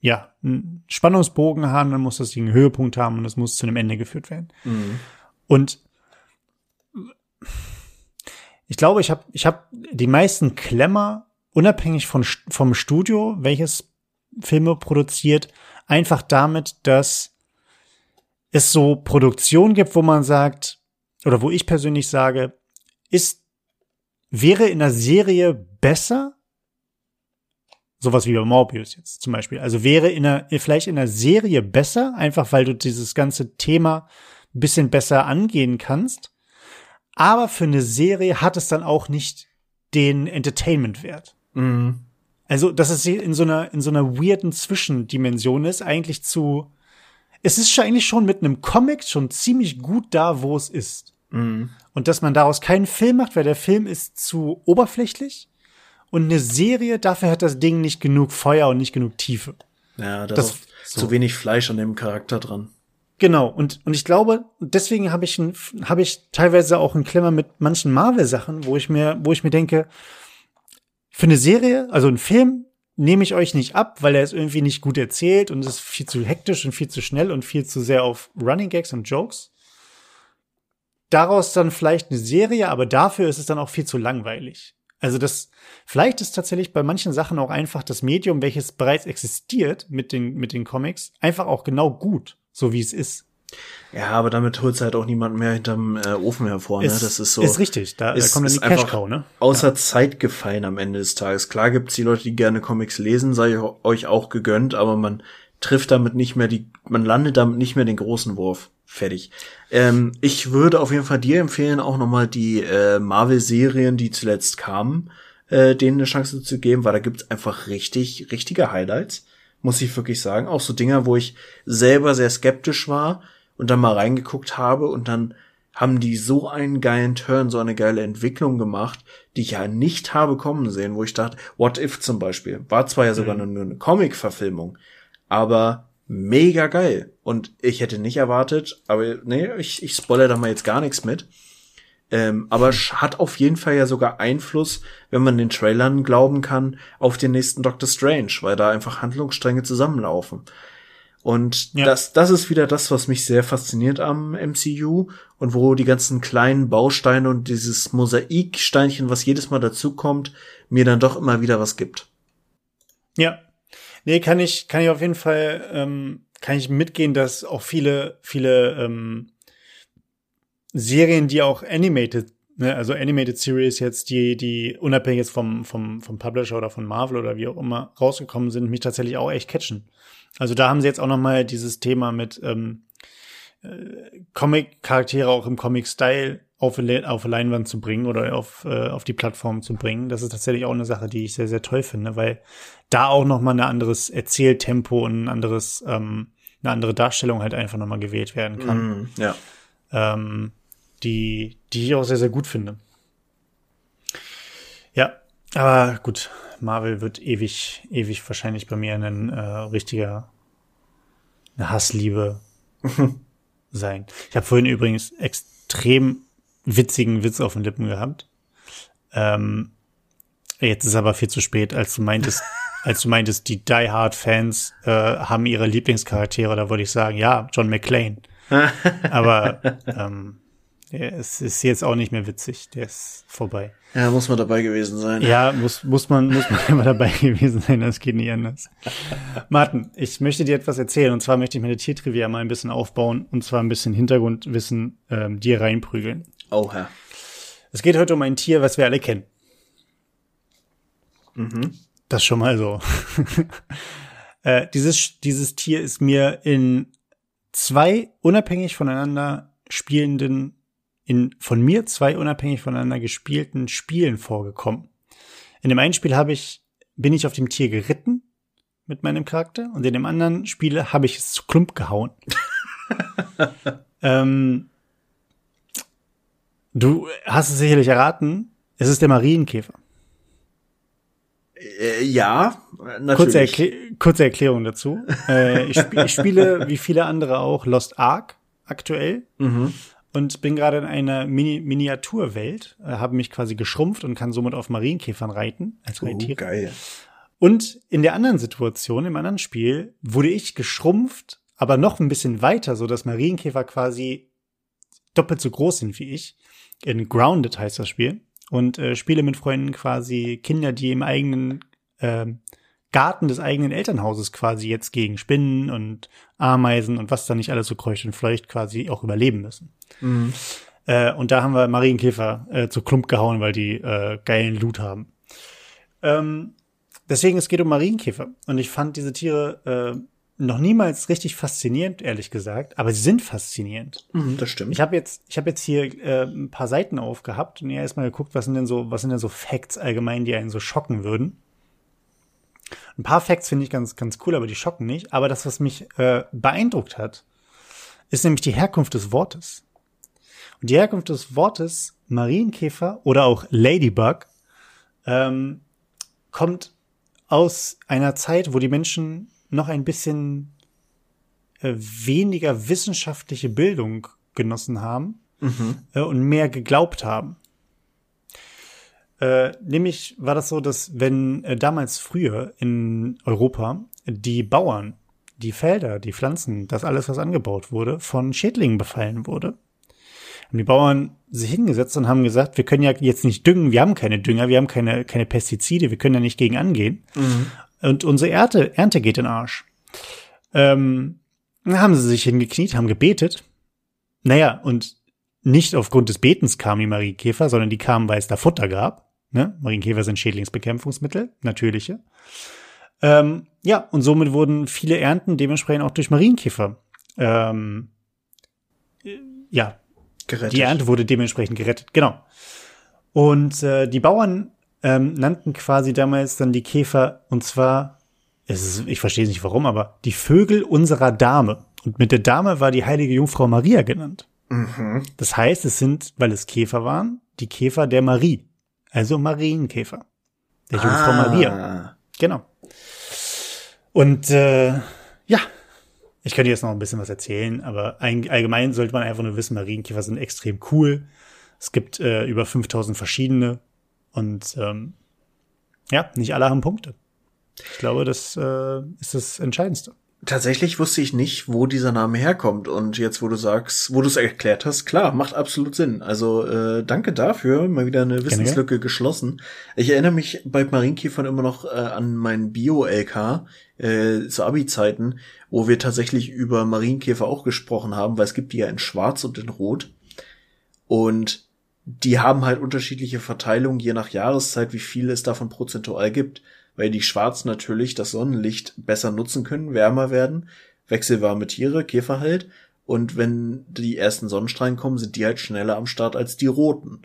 ja, einen Spannungsbogen haben, dann muss das einen Höhepunkt haben und es muss zu einem Ende geführt werden. Mhm. Und ich glaube, ich habe ich hab die meisten Klemmer, unabhängig von, vom Studio, welches Filme produziert, einfach damit, dass es so Produktion gibt, wo man sagt, oder wo ich persönlich sage, ist, wäre in der Serie besser, sowas wie bei Morbius jetzt zum Beispiel, also wäre in der, vielleicht in der Serie besser, einfach weil du dieses ganze Thema ein bisschen besser angehen kannst, aber für eine Serie hat es dann auch nicht den Entertainment-Wert. Mhm. Also, dass es in so einer, in so einer weirden Zwischendimension ist, eigentlich zu, es ist eigentlich schon mit einem Comic schon ziemlich gut da, wo es ist. Mhm. Und dass man daraus keinen Film macht, weil der Film ist zu oberflächlich. Und eine Serie, dafür hat das Ding nicht genug Feuer und nicht genug Tiefe. Ja, da das, ist so. zu wenig Fleisch an dem Charakter dran. Genau, und, und ich glaube, deswegen habe ich, hab ich teilweise auch einen Klemmer mit manchen Marvel-Sachen, wo ich mir, wo ich mir denke, für eine Serie, also einen Film, nehme ich euch nicht ab, weil er ist irgendwie nicht gut erzählt und es ist viel zu hektisch und viel zu schnell und viel zu sehr auf Running Gags und Jokes. Daraus dann vielleicht eine Serie, aber dafür ist es dann auch viel zu langweilig. Also das, vielleicht ist tatsächlich bei manchen Sachen auch einfach das Medium, welches bereits existiert mit den, mit den Comics, einfach auch genau gut, so wie es ist. Ja, aber damit holt halt auch niemand mehr hinterm äh, Ofen hervor, ne? das ist so. Ist richtig, da, ist, da kommt dann die Cash ne? Außer ja. Zeit gefallen am Ende des Tages. Klar gibt's die Leute, die gerne Comics lesen, sei euch auch gegönnt, aber man trifft damit nicht mehr die, man landet damit nicht mehr den großen Wurf. Fertig. Ähm, ich würde auf jeden Fall dir empfehlen, auch nochmal die äh, Marvel-Serien, die zuletzt kamen, äh, denen eine Chance zu geben, weil da gibt's einfach richtig, richtige Highlights, muss ich wirklich sagen. Auch so Dinger, wo ich selber sehr skeptisch war, und dann mal reingeguckt habe und dann haben die so einen geilen Turn, so eine geile Entwicklung gemacht, die ich ja nicht habe kommen sehen, wo ich dachte, What If zum Beispiel, war zwar ja sogar mhm. nur eine Comic-Verfilmung, aber mega geil. Und ich hätte nicht erwartet, aber nee, ich, ich spoilere da mal jetzt gar nichts mit. Ähm, aber hat auf jeden Fall ja sogar Einfluss, wenn man den Trailern glauben kann, auf den nächsten Doctor Strange, weil da einfach Handlungsstränge zusammenlaufen. Und ja. das, das ist wieder das, was mich sehr fasziniert am MCU und wo die ganzen kleinen Bausteine und dieses Mosaiksteinchen, was jedes Mal dazukommt, mir dann doch immer wieder was gibt. Ja. Nee, kann ich, kann ich auf jeden Fall, ähm, kann ich mitgehen, dass auch viele, viele ähm, Serien, die auch animated, ne, also animated Series jetzt, die, die unabhängig jetzt vom, vom, vom Publisher oder von Marvel oder wie auch immer rausgekommen sind, mich tatsächlich auch echt catchen. Also da haben sie jetzt auch noch mal dieses Thema mit ähm, äh, Comic-Charaktere auch im Comic-Style auf, auf Leinwand zu bringen oder auf, äh, auf die Plattform zu bringen. Das ist tatsächlich auch eine Sache, die ich sehr, sehr toll finde, weil da auch noch mal ein anderes Erzähltempo und ein anderes, ähm, eine andere Darstellung halt einfach noch mal gewählt werden kann. Mm, ja. Ähm, die, die ich auch sehr, sehr gut finde. Ja, aber gut, Marvel wird ewig, ewig wahrscheinlich bei mir ein äh, richtiger eine Hassliebe sein. Ich habe vorhin übrigens extrem witzigen Witz auf den Lippen gehabt. Ähm, jetzt ist aber viel zu spät, als du meintest, als du meintest, die Die Hard Fans äh, haben ihre Lieblingscharaktere, da wollte ich sagen, ja, John McClane. aber ähm, es ist jetzt auch nicht mehr witzig, der ist vorbei. Ja, muss man dabei gewesen sein. Ja, muss, muss man, muss man immer dabei gewesen sein, das geht nicht anders. Martin, ich möchte dir etwas erzählen, und zwar möchte ich meine Tiertrivia mal ein bisschen aufbauen, und zwar ein bisschen Hintergrundwissen ähm, dir reinprügeln. Oh, Herr. Es geht heute um ein Tier, was wir alle kennen. Mhm. Das schon mal so. äh, dieses, dieses Tier ist mir in zwei unabhängig voneinander spielenden in von mir zwei unabhängig voneinander gespielten Spielen vorgekommen. In dem einen Spiel habe ich, bin ich auf dem Tier geritten mit meinem Charakter und in dem anderen Spiel habe ich es zu Klump gehauen. ähm, du hast es sicherlich erraten, es ist der Marienkäfer. Äh, ja, natürlich. Kurze, Erklä kurze Erklärung dazu. äh, ich, sp ich, spiele, wie viele andere auch, Lost Ark aktuell. Mhm und bin gerade in einer Mini Miniaturwelt, äh, habe mich quasi geschrumpft und kann somit auf Marienkäfern reiten als Reittier. Oh, geil. Und in der anderen Situation, im anderen Spiel, wurde ich geschrumpft, aber noch ein bisschen weiter, so dass Marienkäfer quasi doppelt so groß sind wie ich. In Grounded heißt das Spiel. Und äh, spiele mit Freunden quasi Kinder, die im eigenen äh, Garten des eigenen Elternhauses quasi jetzt gegen Spinnen und Ameisen und was da nicht alles so kreucht und fleucht quasi auch überleben müssen. Mhm. Äh, und da haben wir Marienkäfer äh, zu Klump gehauen, weil die äh, geilen Loot haben. Ähm, deswegen, es geht um Marienkäfer. Und ich fand diese Tiere äh, noch niemals richtig faszinierend, ehrlich gesagt, aber sie sind faszinierend. Mhm, das stimmt. Ich habe jetzt, ich habe jetzt hier äh, ein paar Seiten aufgehabt und ja erstmal geguckt, was sind denn so, was sind denn so Facts allgemein, die einen so schocken würden. Ein paar Facts finde ich ganz, ganz cool, aber die schocken nicht. Aber das, was mich äh, beeindruckt hat, ist nämlich die Herkunft des Wortes. Und die Herkunft des Wortes Marienkäfer oder auch Ladybug ähm, kommt aus einer Zeit, wo die Menschen noch ein bisschen äh, weniger wissenschaftliche Bildung genossen haben mhm. äh, und mehr geglaubt haben. Äh, nämlich war das so, dass wenn äh, damals früher in Europa die Bauern, die Felder, die Pflanzen, das alles, was angebaut wurde, von Schädlingen befallen wurde, haben die Bauern sich hingesetzt und haben gesagt, wir können ja jetzt nicht düngen, wir haben keine Dünger, wir haben keine, keine Pestizide, wir können ja nicht gegen angehen. Mhm. Und unsere Ernte, Ernte geht in den Arsch. Ähm, dann haben sie sich hingekniet, haben gebetet. Naja, und nicht aufgrund des Betens kamen die Marienkäfer, sondern die kamen, weil es da Futter gab. Ne? Marienkäfer sind Schädlingsbekämpfungsmittel, natürliche. Ähm, ja, und somit wurden viele Ernten dementsprechend auch durch Marienkäfer ähm, ja, Gerettet. die Ernte wurde dementsprechend gerettet, genau. Und äh, die Bauern ähm, nannten quasi damals dann die Käfer, und zwar, es ist, ich verstehe nicht warum, aber die Vögel unserer Dame. Und mit der Dame war die heilige Jungfrau Maria genannt. Mhm. Das heißt, es sind, weil es Käfer waren, die Käfer der Marie. Also Marienkäfer. Der Jungfrau ah. Maria. Genau. Und äh, ja, ich könnte jetzt noch ein bisschen was erzählen, aber ein, allgemein sollte man einfach nur wissen, Marienkäfer sind extrem cool. Es gibt äh, über 5000 verschiedene und ähm, ja, nicht alle haben Punkte. Ich glaube, das äh, ist das Entscheidendste. Tatsächlich wusste ich nicht, wo dieser Name herkommt. Und jetzt, wo du sagst, wo du es erklärt hast, klar, macht absolut Sinn. Also äh, danke dafür, mal wieder eine Wissenslücke Gerne. geschlossen. Ich erinnere mich bei Marienkäfern immer noch äh, an meinen Bio-LK äh, zu Abi-Zeiten, wo wir tatsächlich über Marienkäfer auch gesprochen haben, weil es gibt die ja in Schwarz und in Rot. Und die haben halt unterschiedliche Verteilungen, je nach Jahreszeit, wie viel es davon prozentual gibt weil die Schwarzen natürlich das Sonnenlicht besser nutzen können, wärmer werden, wechselwarme Tiere, Käfer halt. Und wenn die ersten Sonnenstrahlen kommen, sind die halt schneller am Start als die Roten.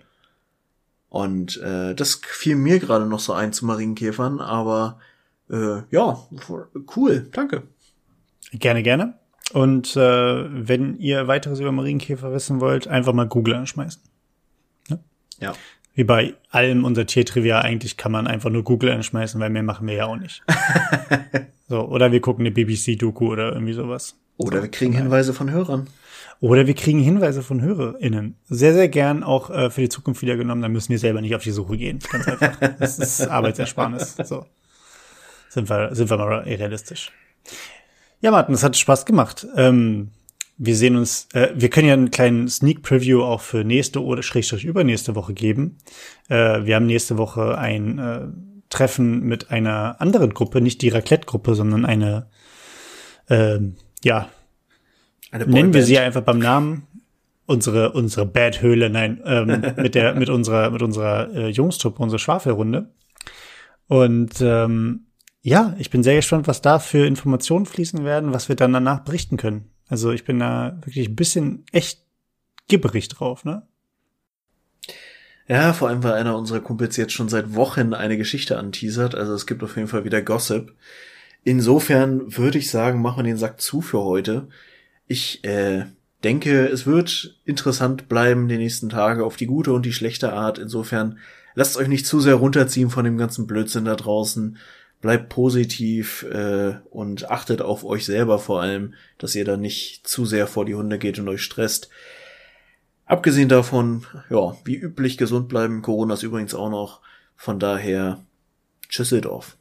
Und äh, das fiel mir gerade noch so ein zu Marienkäfern, aber äh, ja, cool, danke. Gerne, gerne. Und äh, wenn ihr weiteres über Marienkäfer wissen wollt, einfach mal Google anschmeißen. Ja. Wie bei allem unser Tiertrivia, eigentlich kann man einfach nur Google anschmeißen, weil mehr machen wir ja auch nicht. so, oder wir gucken eine BBC-Doku oder irgendwie sowas. Oder so, wir kriegen Hinweise von Hörern. Oder wir kriegen Hinweise von HörerInnen. Sehr, sehr gern auch äh, für die Zukunft wieder genommen. Dann müssen wir selber nicht auf die Suche gehen. Ganz einfach. Das ist Arbeitsersparnis. So. Sind wir, sind wir mal realistisch. Ja, Martin, es hat Spaß gemacht. Ähm, wir sehen uns, äh, wir können ja einen kleinen Sneak Preview auch für nächste oder schrägstrich übernächste Woche geben. Äh, wir haben nächste Woche ein äh, Treffen mit einer anderen Gruppe, nicht die Raclette-Gruppe, sondern eine, äh, ja, eine nennen wir sie einfach beim Namen. Unsere, unsere Bad-Höhle, nein, ähm, mit der, mit unserer, mit unserer äh, Jungstruppe, unsere Schwafelrunde. Und ähm, ja, ich bin sehr gespannt, was da für Informationen fließen werden, was wir dann danach berichten können. Also ich bin da wirklich ein bisschen echt gibberig drauf, ne? Ja, vor allem, weil einer unserer Kumpels jetzt schon seit Wochen eine Geschichte anteasert. Also es gibt auf jeden Fall wieder Gossip. Insofern würde ich sagen, machen wir den Sack zu für heute. Ich äh, denke, es wird interessant bleiben die nächsten Tage auf die gute und die schlechte Art. Insofern lasst euch nicht zu sehr runterziehen von dem ganzen Blödsinn da draußen bleibt positiv äh, und achtet auf euch selber vor allem, dass ihr da nicht zu sehr vor die Hunde geht und euch stresst. Abgesehen davon, ja, wie üblich gesund bleiben. Corona ist übrigens auch noch. Von daher, Tschüsseldorf.